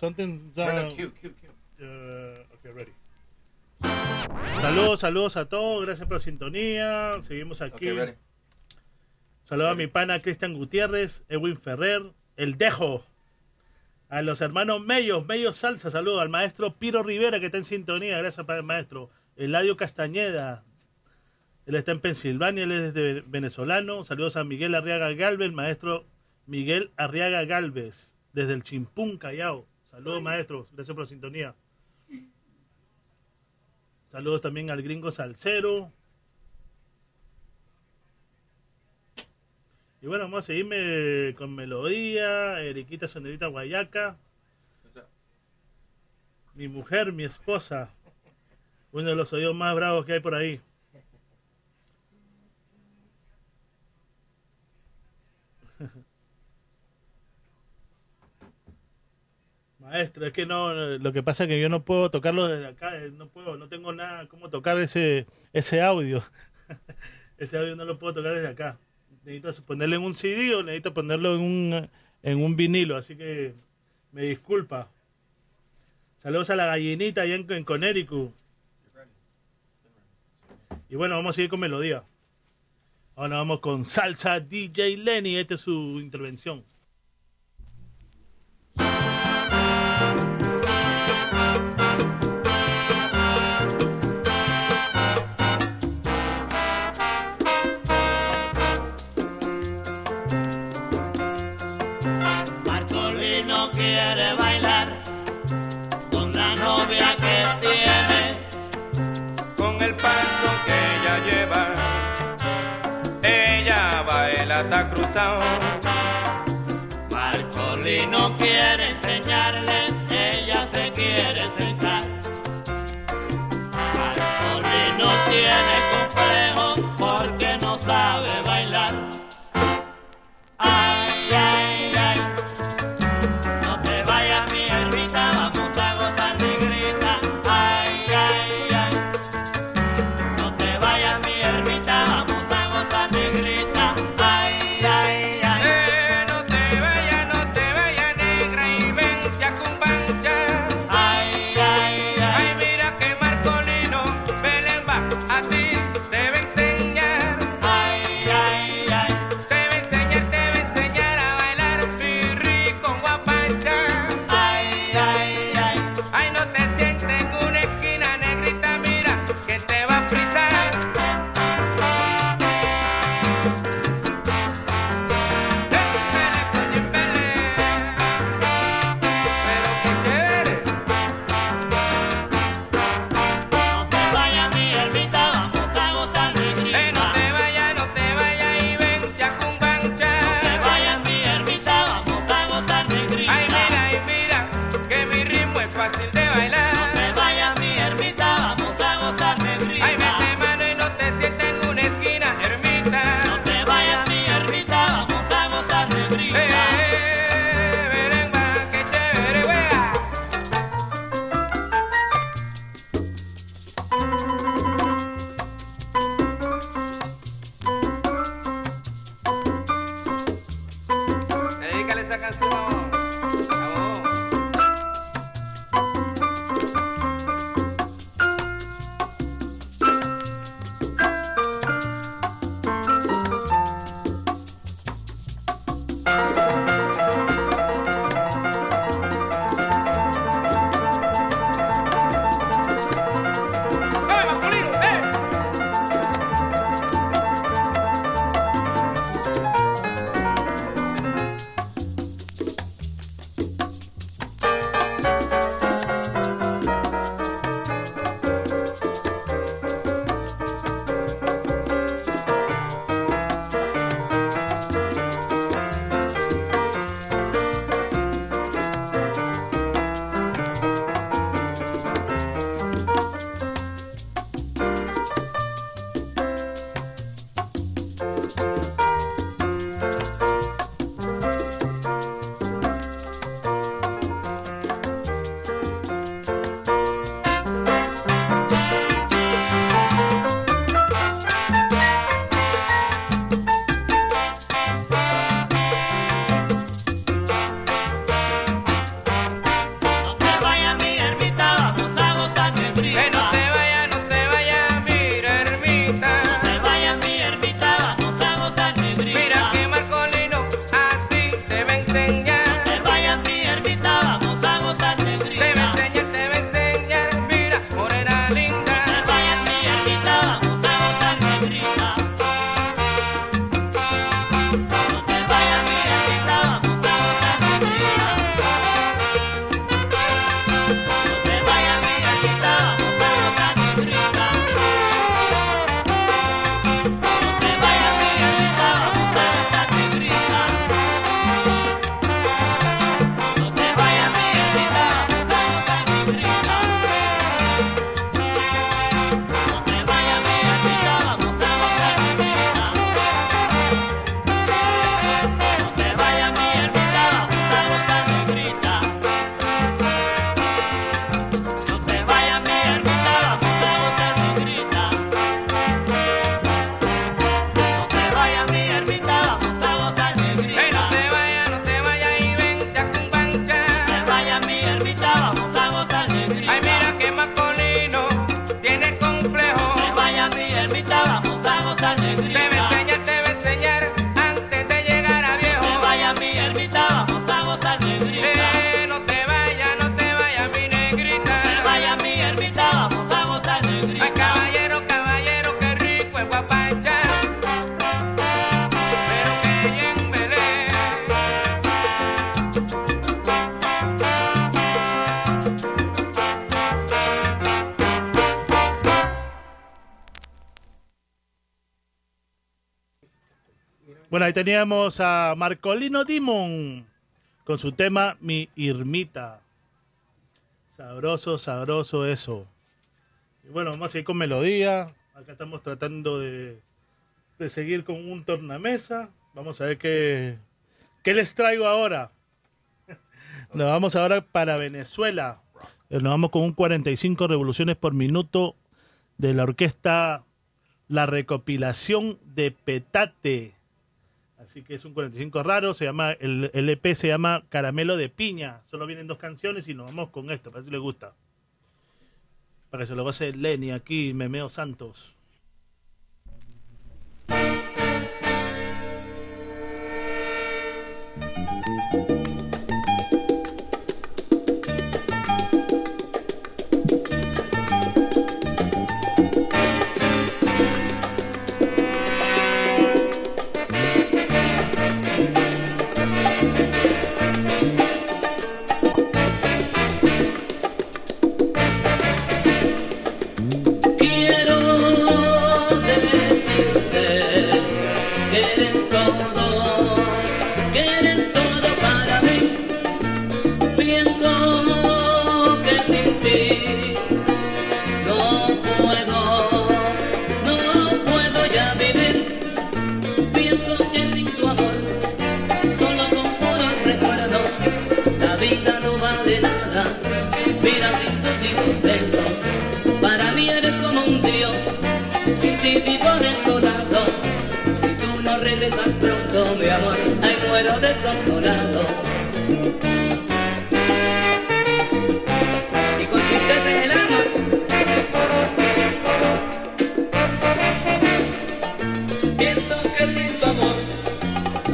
[SPEAKER 5] Something. Uh,
[SPEAKER 16] up Q, Q, Q.
[SPEAKER 5] uh, okay, ready. Saludos, saludos a todos, gracias por la sintonía. Seguimos aquí.
[SPEAKER 16] Okay.
[SPEAKER 5] Saludos a mi pana Cristian Gutiérrez, Edwin Ferrer, El Dejo. A los hermanos Mellos, Mellos Salsa, saludos al maestro Piro Rivera que está en sintonía, gracias para el maestro. Eladio Castañeda. Él está en Pensilvania, él es de venezolano. Saludos a Miguel Arriaga Galvez, el maestro Miguel Arriaga Galvez, desde el Chimpún, Callao. Saludos, maestros. Gracias por la sintonía. Saludos también al gringo Salcero. Y bueno, vamos a seguirme con melodía. Eriquita Sonerita Guayaca. Mi mujer, mi esposa. Uno de los oídos más bravos que hay por ahí. Maestro, es que no, lo que pasa es que yo no puedo tocarlo desde acá, eh, no puedo, no tengo nada cómo tocar ese, ese audio. ese audio no lo puedo tocar desde acá. Necesito ponerlo en un CD o necesito ponerlo en un, en un vinilo, así que me disculpa. Saludos a la gallinita allá en, en Connecticut. Y bueno, vamos a seguir con melodía. Ahora vamos con Salsa DJ Lenny. Esta es su intervención.
[SPEAKER 7] Hasta cruzado.
[SPEAKER 11] Marcolino quiere enseñarle, ella se quiere sentar. Marcolino tiene complejo
[SPEAKER 5] teníamos a Marcolino Dimon con su tema Mi Irmita. Sabroso, sabroso eso. Y bueno, vamos a ir con melodía. Acá estamos tratando de, de seguir con un tornamesa. Vamos a ver qué, qué les traigo ahora. Nos vamos ahora para Venezuela. Nos vamos con un 45 revoluciones por minuto de la orquesta La Recopilación de Petate. Así que es un 45 raro, se llama, el, el EP se llama Caramelo de Piña. Solo vienen dos canciones y nos vamos con esto, para si les gusta. Para que se lo pase Lenny aquí, Memeo Santos.
[SPEAKER 18] Regresas pronto, mi amor, ay muero desconsolado. Y con tristeza en el alma.
[SPEAKER 12] Pienso que sin tu amor,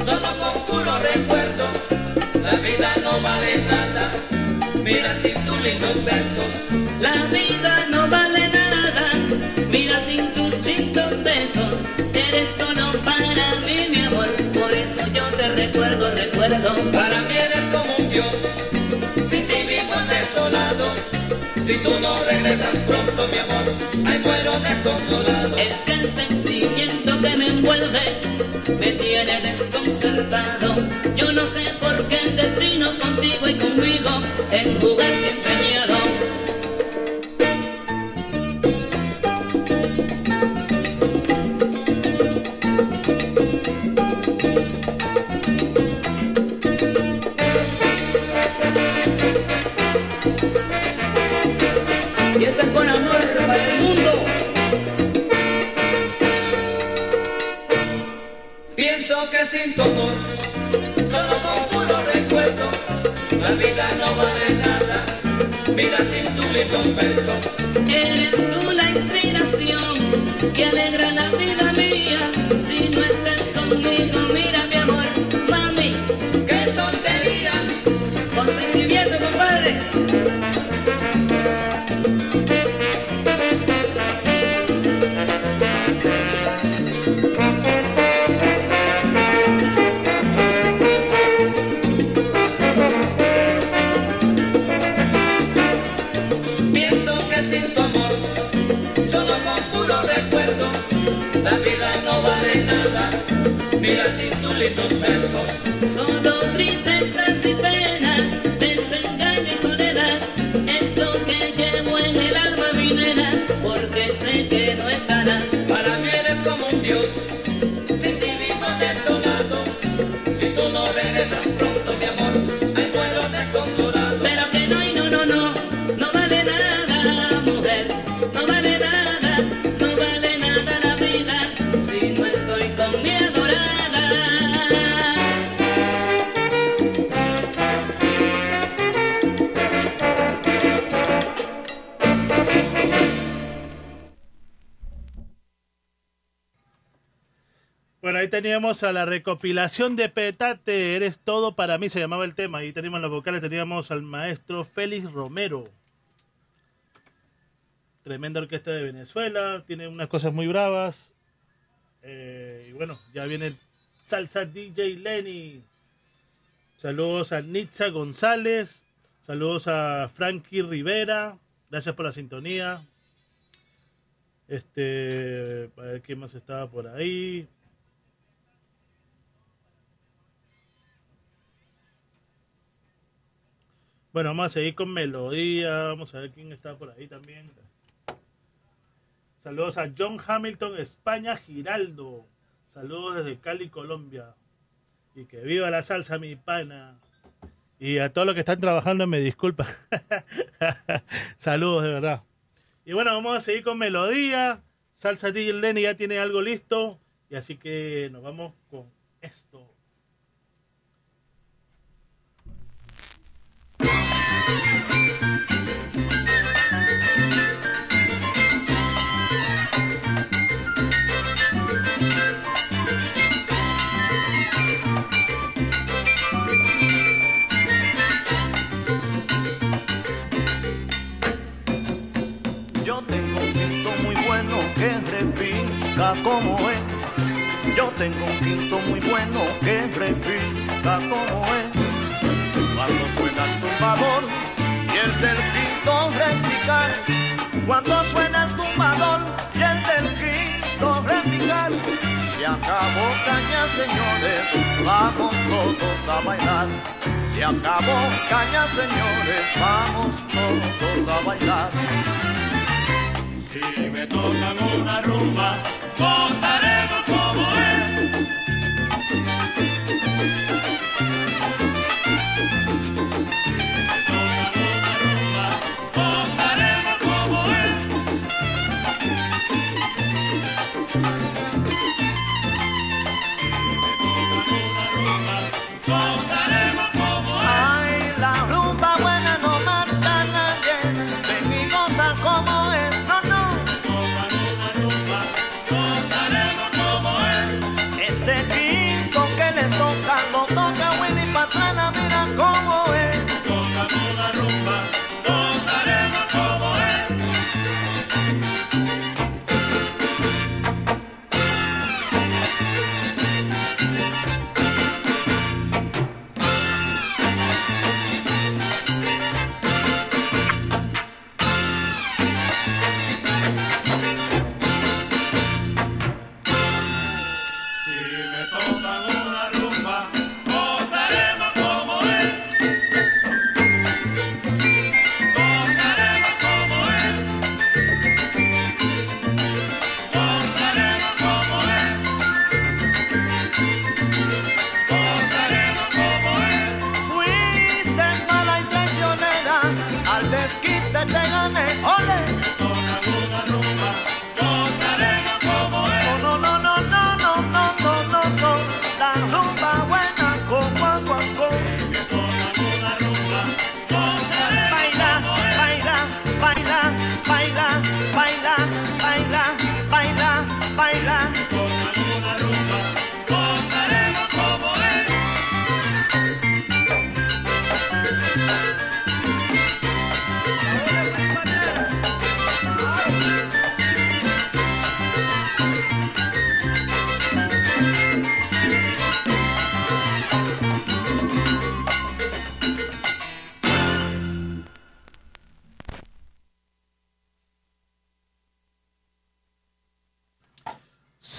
[SPEAKER 12] solo con puro recuerdo, la vida no vale nada. Mira sin tus lindos besos,
[SPEAKER 18] para mí
[SPEAKER 12] eres como un dios. Sin ti vivo desolado. Si tú no regresas pronto, mi amor, ay muero desconsolado.
[SPEAKER 18] Es que el sentimiento que me envuelve me tiene desconcertado. Yo no sé por qué el destino contigo y conmigo en jugar se
[SPEAKER 12] que
[SPEAKER 18] alegra la vida
[SPEAKER 5] a la recopilación de Petate, Eres todo para mí, se llamaba el tema. Ahí teníamos los vocales, teníamos al maestro Félix Romero. Tremenda orquesta de Venezuela, tiene unas cosas muy bravas. Eh, y bueno, ya viene el Salsa DJ Lenny. Saludos a Nitza González. Saludos a Frankie Rivera. Gracias por la sintonía. Este, a ver quién más estaba por ahí. Bueno, vamos a seguir con melodía. Vamos a ver quién está por ahí también. Saludos a John Hamilton, España, Giraldo. Saludos desde Cali, Colombia. Y que viva la salsa, mi pana. Y a todos los que están trabajando, me disculpa. Saludos, de verdad. Y bueno, vamos a seguir con melodía. Salsa DJ Lenny ya tiene algo listo. Y así que nos vamos con esto.
[SPEAKER 17] Como es. Yo tengo un quinto muy bueno que repica como es. Del quinto repicar. Cuando suena el tumbador y el del quinto repicar. Se acabó caña señores, vamos todos a bailar. Se acabó caña señores, vamos todos a bailar.
[SPEAKER 14] Si me tocan una rumba, gozaremos
[SPEAKER 17] ole,
[SPEAKER 14] ole.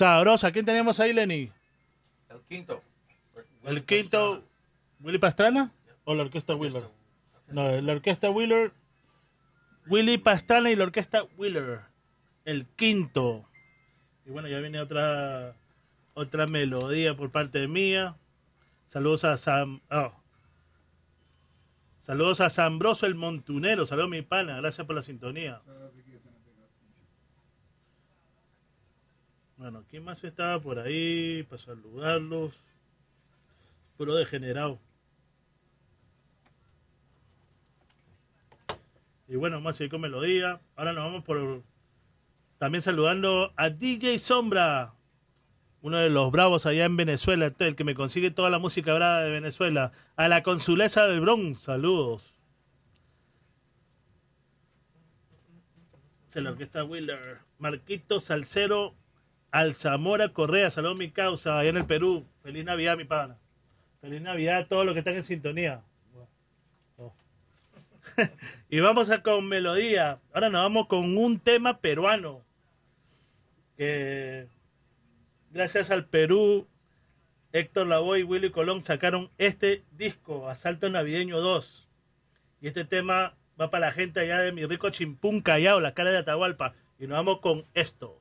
[SPEAKER 5] Sabrosa. ¿Quién tenemos ahí, Lenny?
[SPEAKER 16] El quinto.
[SPEAKER 5] ¿El quinto Willy Pastrana o la orquesta Wheeler? No, la orquesta Wheeler. Willy Pastrana y la orquesta Wheeler. El quinto. Y bueno, ya viene otra otra melodía por parte mía. Saludos a Sam. oh. Saludos a Sambroso el Montunero. Saludos mi pana. Gracias por la sintonía. Bueno, ¿quién más estaba por ahí para saludarlos? Puro degenerado. Y bueno, vamos a con melodía. Ahora nos vamos por. También saludando a DJ Sombra, uno de los bravos allá en Venezuela, el que me consigue toda la música brava de Venezuela. A la consulesa del Bronx, saludos. Se la orquesta Wheeler. Marquito Salcero Alzamora Correa, saludos mi causa, allá en el Perú. Feliz Navidad, mi pana. Feliz Navidad a todos los que están en sintonía. Y vamos a con melodía. Ahora nos vamos con un tema peruano. Que gracias al Perú, Héctor Lavoe y Willy Colón sacaron este disco, Asalto Navideño 2. Y este tema va para la gente allá de mi rico Chimpún Callao, la cara de Atahualpa. Y nos vamos con esto.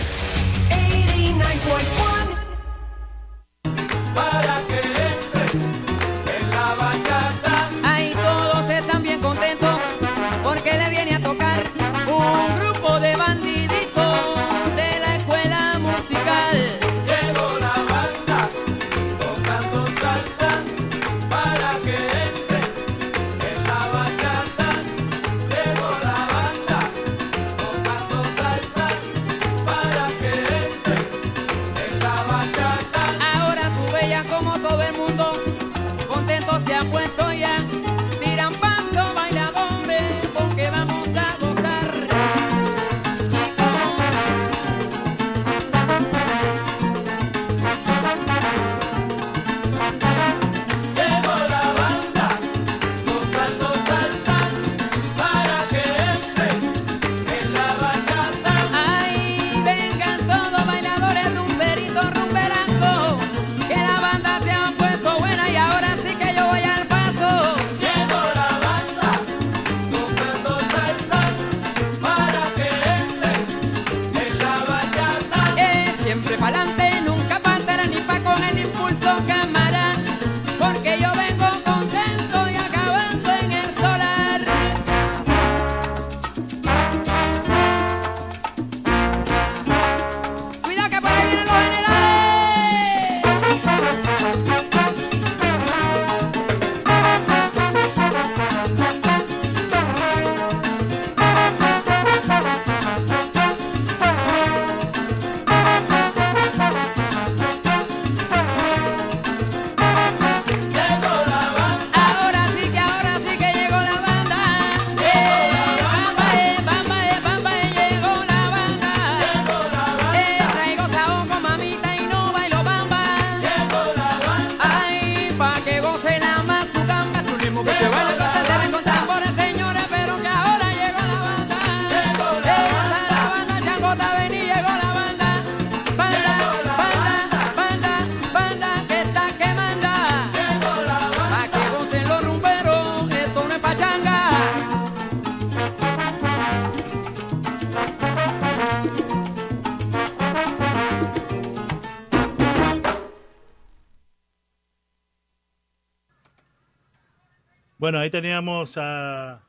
[SPEAKER 5] Bueno, ahí teníamos a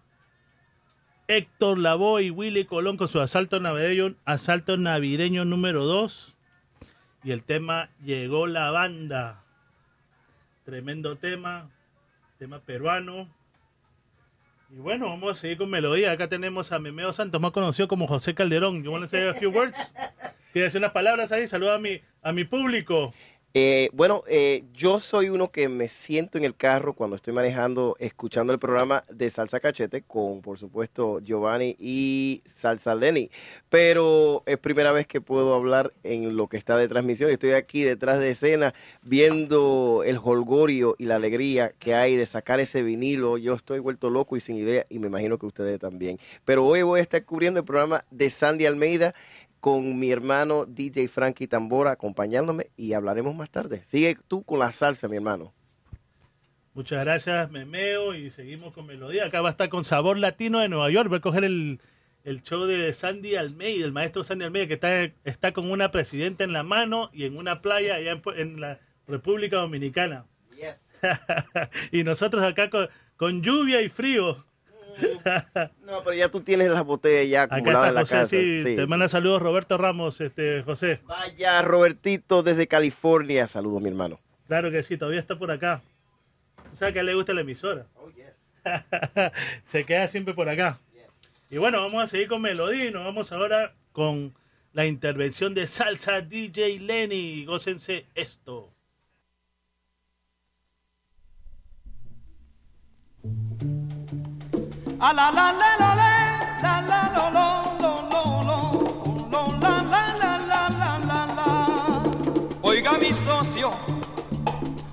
[SPEAKER 5] Héctor Lavoe y Willy Colón con su asalto navideño, asalto navideño número 2. Y el tema Llegó la banda. Tremendo tema, tema peruano. Y bueno, vamos a seguir con melodía. Acá tenemos a Memeo Santos, más conocido como José Calderón. You? ¿Quieres decir unas palabras ahí? Saluda a mi, a mi público.
[SPEAKER 19] Eh, bueno, eh, yo soy uno que me siento en el carro cuando estoy manejando, escuchando el programa de Salsa Cachete con, por supuesto, Giovanni y Salsa Lenny. Pero es primera vez que puedo hablar en lo que está de transmisión. Estoy aquí detrás de escena viendo el holgorio y la alegría que hay de sacar ese vinilo. Yo estoy vuelto loco y sin idea y me imagino que ustedes también. Pero hoy voy a estar cubriendo el programa de Sandy Almeida con mi hermano DJ Frankie Tambora acompañándome y hablaremos más tarde. Sigue tú con la salsa, mi hermano.
[SPEAKER 5] Muchas gracias, Memeo, y seguimos con Melodía. Acá va a estar con Sabor Latino de Nueva York. Voy a coger el, el show de Sandy Almeida, el maestro Sandy Almeida, que está, está con una presidenta en la mano y en una playa allá en, la República Dominicana. y nosotros acá con, con lluvia y frío.
[SPEAKER 19] No, pero ya tú tienes las botellas ya
[SPEAKER 5] Acá
[SPEAKER 19] acumuladas
[SPEAKER 5] está
[SPEAKER 19] en la
[SPEAKER 5] José,
[SPEAKER 19] casa.
[SPEAKER 5] sí,
[SPEAKER 19] Sí,
[SPEAKER 5] te
[SPEAKER 19] sí.
[SPEAKER 5] manda saludos Roberto Ramos, este José.
[SPEAKER 19] Vaya, Robertito desde California. Saludos, mi hermano.
[SPEAKER 5] Claro que sí, todavía está por acá. O sea que a él le gusta la emisora. Se queda siempre por acá. Y bueno, vamos a seguir con Melodía y nos vamos ahora con la intervención de Salsa DJ Lenny. Gócense esto.
[SPEAKER 7] Oiga mi socio,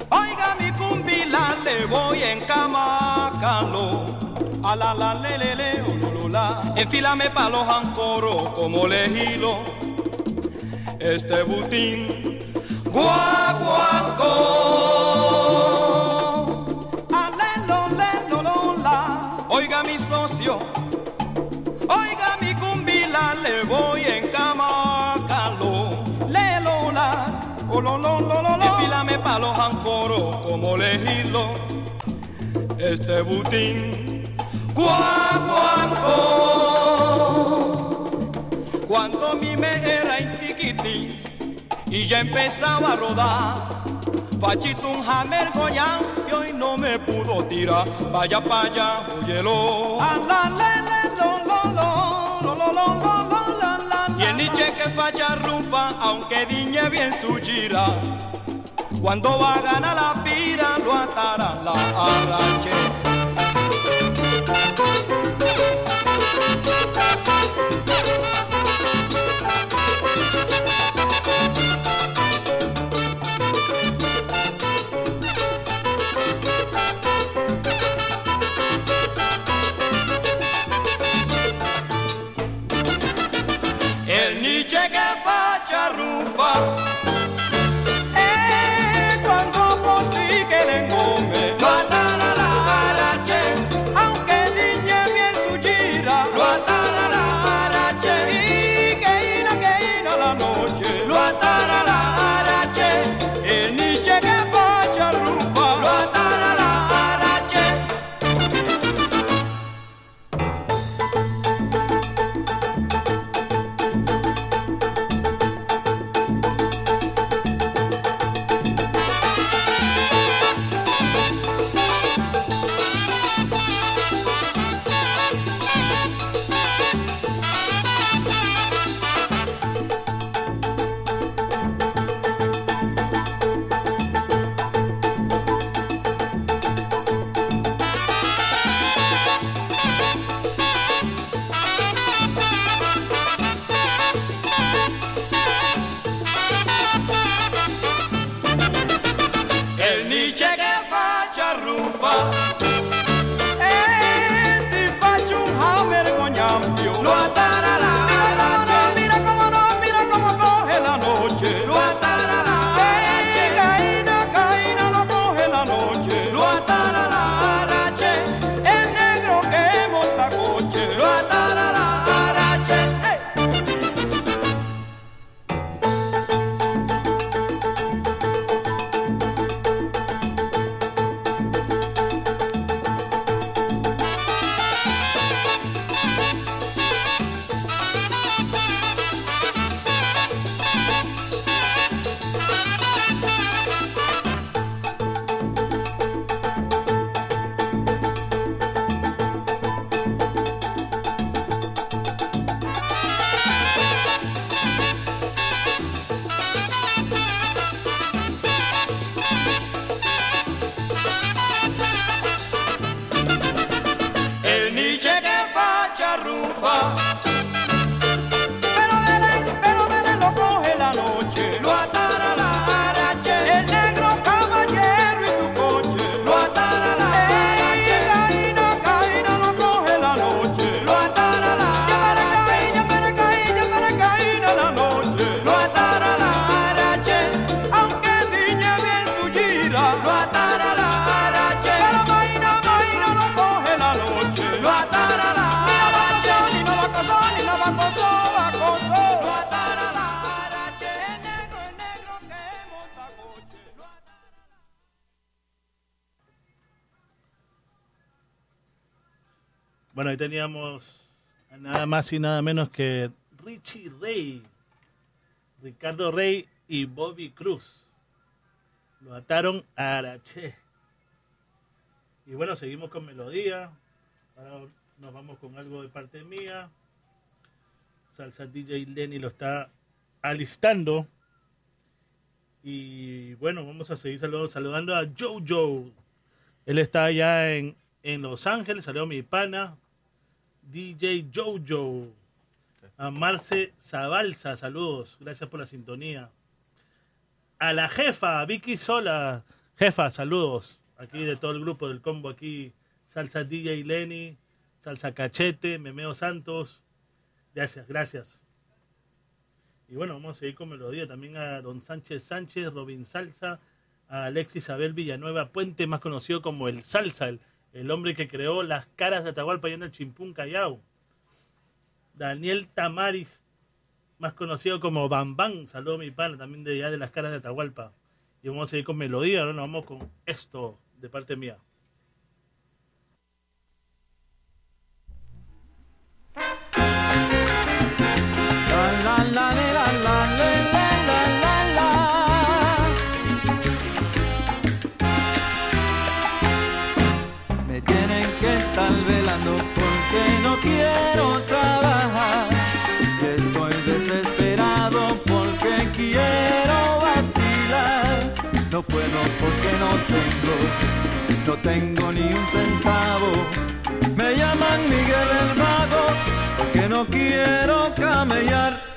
[SPEAKER 7] oiga mi cumbila, le voy en camacalo. A la la le le le o lo lo la, enfílame pa' los ancoros como lejilo. Este butín, guaguancó. Oiga mi cumbila, le voy en camacalo. Le lo la, o lo lo lo lo lo. Enfílame pa' los ancoros como lejilo. Este butín, guaguancó. Cuando mi me era intiquiti y ya empezaba a rodar. Pachito un hammer goyan y hoy no me pudo tirar. Vaya pa' allá, huyelo. Y el niche que facha rumba, aunque diñe bien su gira. Cuando va a ganar la pira, lo atarán la arrache. Y
[SPEAKER 5] nada menos que Richie Rey, Ricardo Rey y Bobby Cruz. Lo ataron a Araché. Y bueno, seguimos con melodía. Ahora nos vamos con algo de parte mía. Salsa DJ Lenny lo está alistando. Y bueno, vamos a seguir salu- saludando a Jojo. Él está allá en, en Los Ángeles. A mi pana, DJ Jojo. A Marce Zabalza, saludos. Gracias por la sintonía. A la jefa, Vicky Sola. Jefa, saludos. Aquí de todo el grupo del combo aquí. Salsa DJ Lenny, Salsa Cachete, Memeo Santos. Gracias, gracias. Y bueno, vamos a seguir con melodía. También a Don Sánchez Sánchez, Robin Salsa, a Alexis Abel Villanueva Puente, más conocido como el Salsa, el, el hombre que creó las caras de Atahualpa allá en el Chimpún Callao. Daniel Tamaris, más conocido como Bambán, saludo a mi pana, también de allá de las caras de Atahualpa. Y vamos a seguir con melodía, ahora nos vamos con esto de parte mía.
[SPEAKER 3] Quiero trabajar. Estoy desesperado porque quiero vacilar. No puedo porque no tengo, no tengo ni un centavo. Me llaman Miguel el Mago porque no quiero camellar.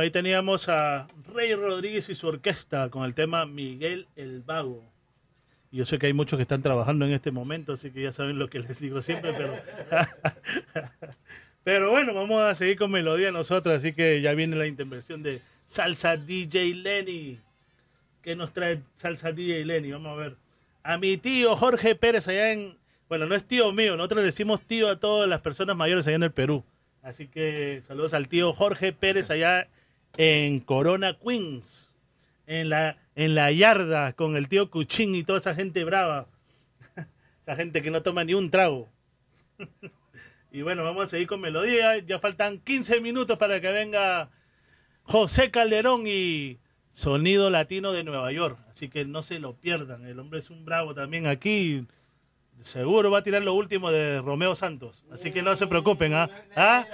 [SPEAKER 5] Ahí teníamos a Rey Rodríguez y su orquesta con el tema Miguel el Vago. Y Yo sé que hay muchos que están trabajando en este momento, así que ya saben lo que les digo siempre, pero... pero bueno, vamos a seguir con melodía nosotros, así que ya viene la intervención de Salsa DJ Lenny. ¿Qué nos trae Salsa DJ Lenny? Vamos a ver. A mi tío Jorge Pérez allá en... Bueno, no es tío mío, nosotros le decimos tío a todas las personas mayores allá en el Perú. Así que saludos al tío Jorge Pérez allá en Corona Queens, en la, en la yarda con el tío Cuchín y toda esa gente brava. Esa gente que no toma ni un trago. Y bueno, vamos a seguir con melodía. Ya faltan 15 minutos para que venga José Calderón y Sonido Latino de Nueva York. Así que no se lo pierdan. El hombre es un bravo también aquí. Seguro va a tirar lo último de Romeo Santos. Así que no se preocupen. ¿ah? ¿Ah?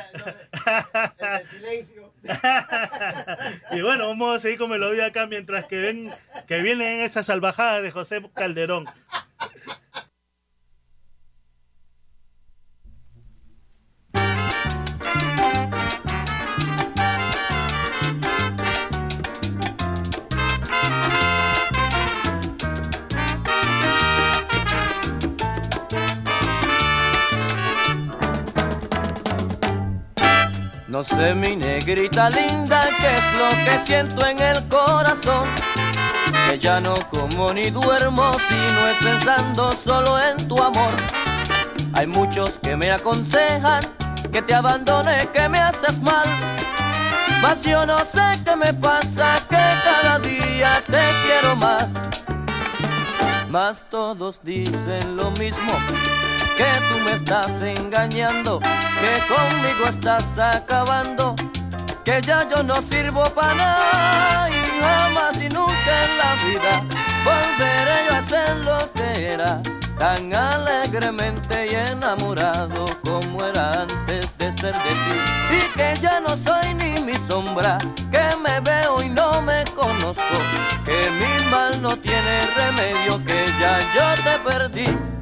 [SPEAKER 5] y bueno, vamos a seguir con melodía acá mientras que ven que vienen esas salvajadas de José Calderón.
[SPEAKER 4] No sé, mi negrita linda, qué es lo que siento en el corazón. Que ya no como ni duermo si no es pensando solo en tu amor. Hay muchos que me aconsejan que te abandone, que me haces mal. Mas yo no sé qué me pasa, que cada día te quiero más. Mas todos dicen lo mismo, que tú me estás engañando, que conmigo estás acabando, que ya yo no sirvo para nada y jamás y nunca en la vida volveré yo a ser lo que era, tan alegremente y enamorado como era antes de ser de ti, y que ya no soy ni mi sombra, que me veo y no me conozco, que mi mal no tiene remedio, que ya yo te perdí.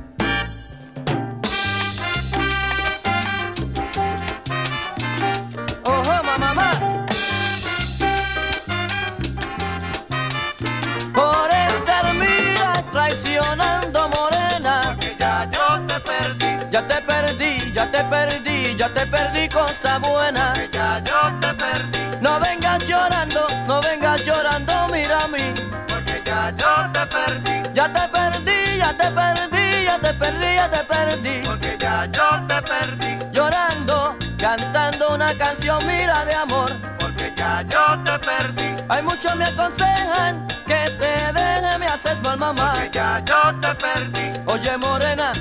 [SPEAKER 4] Te perdí cosa buena. Porque ya yo te perdí. No vengas llorando, no vengas llorando, mira a mí. Porque ya yo te perdí. Ya te perdí, ya te perdí, ya te perdí, ya te perdí. Porque ya yo te perdí. Llorando, cantando una canción, mira de amor. Porque ya yo te perdí. Hay muchos me aconsejan que te deje, me haces mal mamá. Porque ya yo te perdí. Oye morena,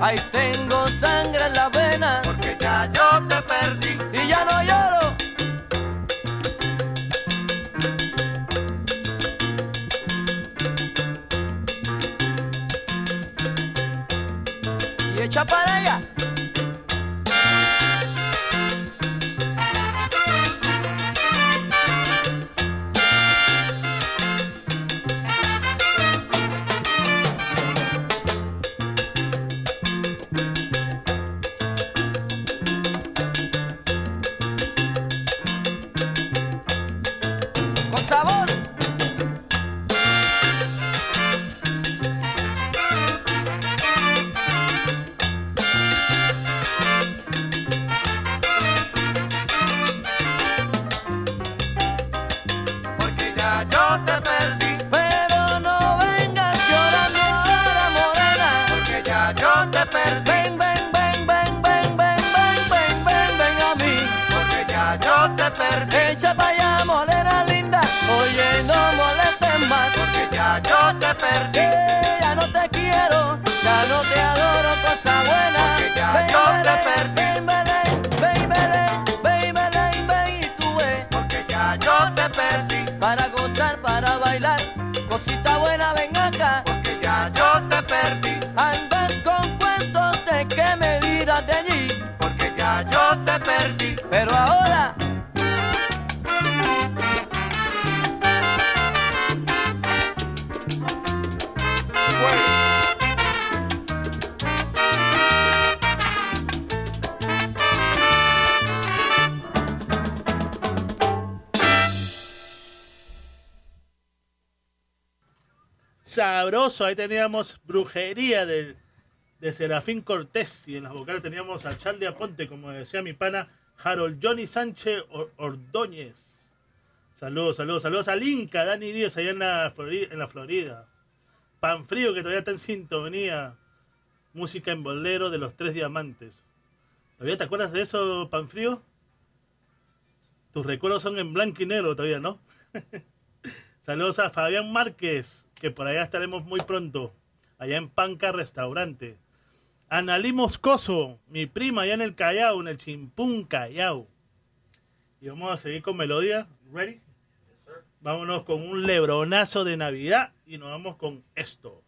[SPEAKER 4] ahí tengo sangre en la vena. Porque ya yo te perdí. Y ya no lloro. Y echa
[SPEAKER 5] Ahí teníamos brujería de, de Serafín Cortés y en las vocales teníamos a Charlie Aponte, como decía mi pana Harold Johnny Sánchez Or- Ordóñez. Saludos, saludos, saludos al Inca, Dani Díaz, allá en la, Florida, en la Florida. Pan Frío, que todavía está en sintonía. Música en bolero de los tres diamantes. ¿Todavía te acuerdas de eso, Pan Frío? Tus recuerdos son en blanco y negro todavía, ¿no? Saludos a Fabián Márquez, que por allá estaremos muy pronto, allá en Panca Restaurante. Analí Moscoso, mi prima allá en el Callao, en el Chimpún Callao. Y vamos a seguir con melodía. ¿Ready? Vámonos con un lebronazo de Navidad y nos vamos con esto.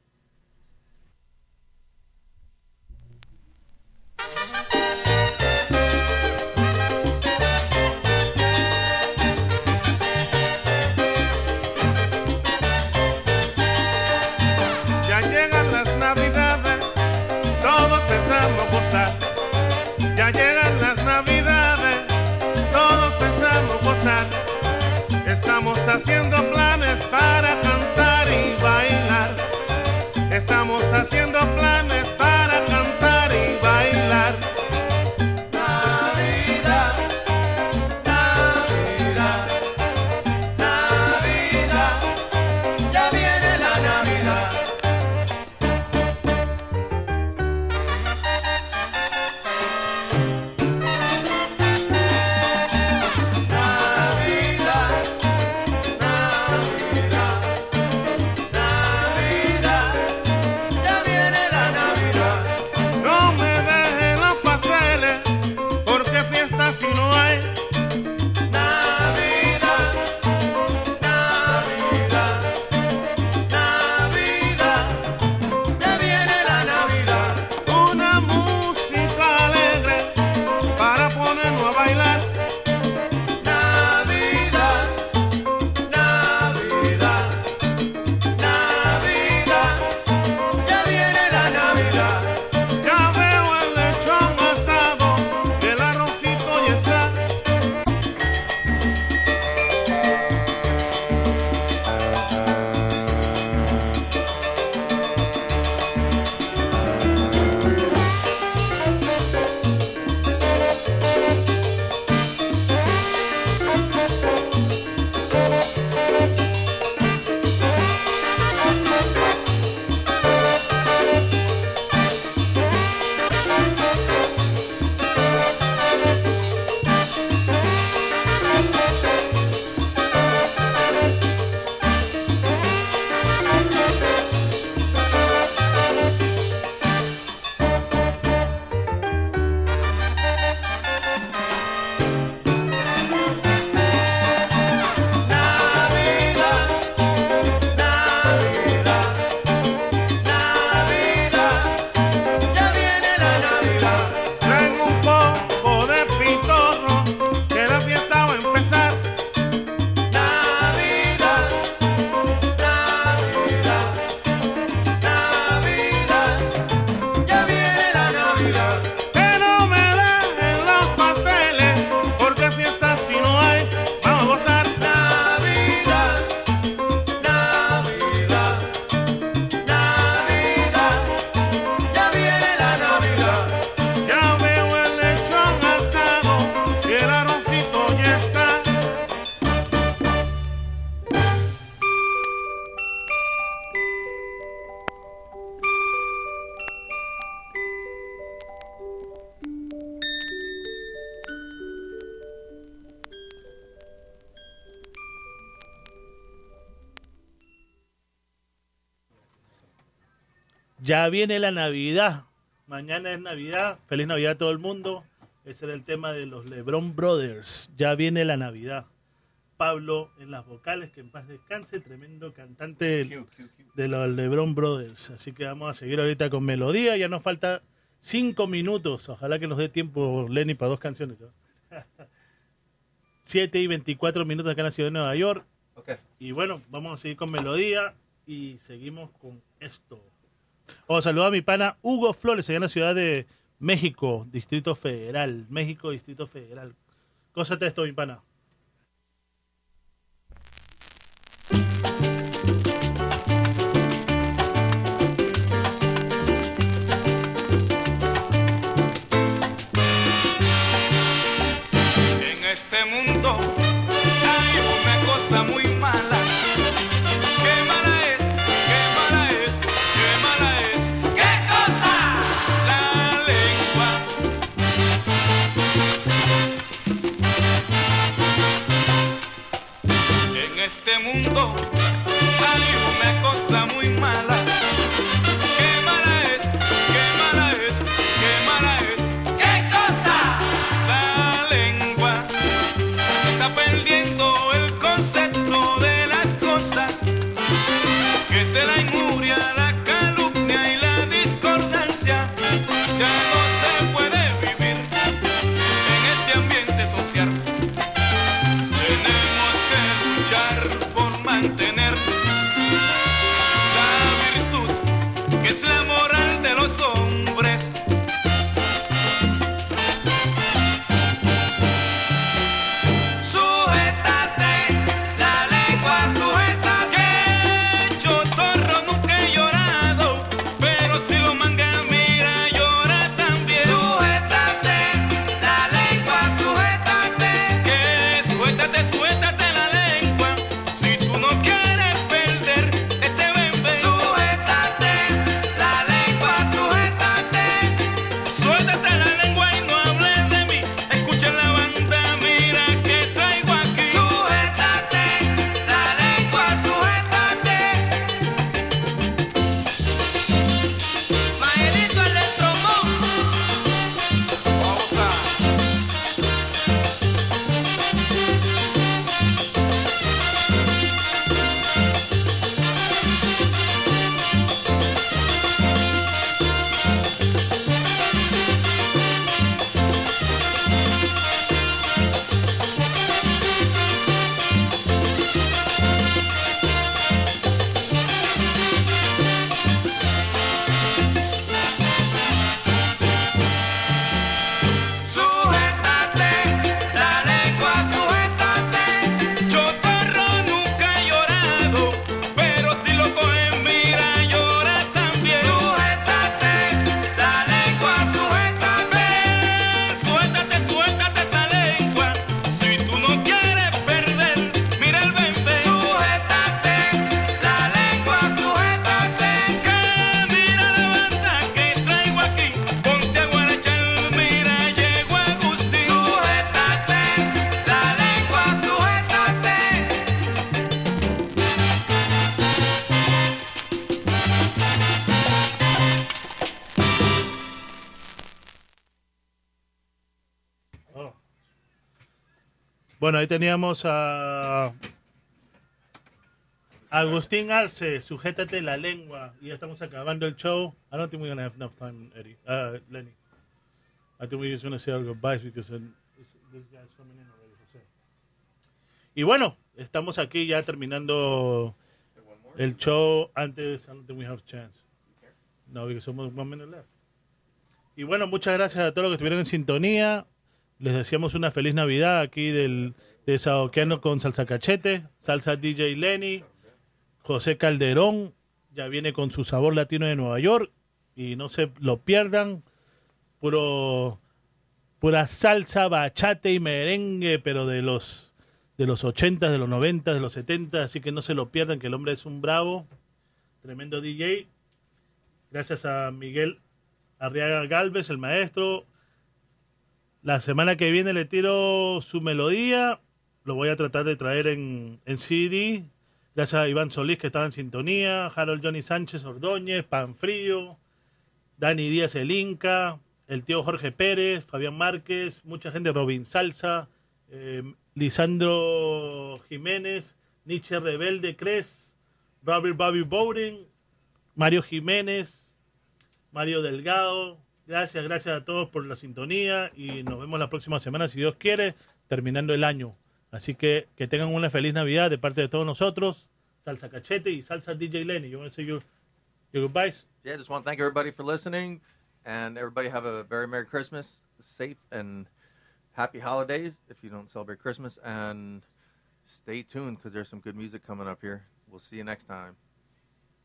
[SPEAKER 20] Haciendo planes para cantar y bailar. Estamos haciendo planes para
[SPEAKER 12] Ya viene la Navidad.
[SPEAKER 5] Mañana es Navidad. Feliz Navidad a todo el mundo. Ese era el tema de los Lebron Brothers. Ya viene la Navidad. Pablo en las vocales, que en paz descanse, tremendo cantante de los Lebron Brothers. Así que vamos a seguir ahorita con melodía. Ya nos falta cinco minutos. Ojalá que nos dé tiempo, Lenny, para dos canciones. ¿no? 7 y 24 minutos acá en la ciudad de Nueva York. Y bueno, vamos a seguir con melodía y seguimos con esto. Oh, saludo a mi pana Hugo Flores, allá en la ciudad de México, Distrito Federal. México, Distrito Federal. Cósate esto, mi pana.
[SPEAKER 6] En este mundo este mundo.
[SPEAKER 5] Bueno, ahí teníamos a Agustín Arce, sujétate la lengua. Y ya estamos acabando el show. I don't think we're to have enough time, Eddie. Uh, Lenny. I think we're just to say our goodbyes because then this, guy's coming in already, José. Y bueno, estamos aquí ya terminando el show antes. I don't think we have chance. No, because somos one minute left. Y bueno, muchas gracias a todos los que estuvieron en sintonía. Les deseamos una feliz Navidad aquí del, de Saoqueano con Salsa Cachete, Salsa DJ Lenny, José Calderón, ya viene con su sabor latino de Nueva York y no se lo pierdan. Puro, pura salsa, bachate y merengue, pero de los de los 80, de los 90, de los 70, así que no se lo pierdan, que el hombre es un bravo, tremendo DJ. Gracias a Miguel Arriaga Galvez, el maestro. La semana que viene le tiro su melodía. Lo voy a tratar de traer en, en CD. Gracias a Iván Solís, que estaba en sintonía. Harold Johnny Sánchez Ordóñez, Panfrío. Dani Díaz el Inca. El tío Jorge Pérez, Fabián Márquez. Mucha gente, Robin Salsa. eh, Lisandro Jiménez. Nietzsche Rebelde Cres. Robert Bobby Bowden. Mario Jiménez. Mario Delgado. Gracias, gracias a todos por la sintonía y nos vemos la próxima semana, si Dios quiere, terminando el año. Así que que tengan una feliz Navidad de parte de todos nosotros. Salsa Cachete y Salsa DJ Lenny. You want to say your, your goodbyes?
[SPEAKER 16] Yeah, just want to thank everybody for listening, and everybody have a very Merry Christmas, safe and happy holidays if you don't celebrate Christmas, and stay tuned because there's some good music coming up here. We'll see you next time.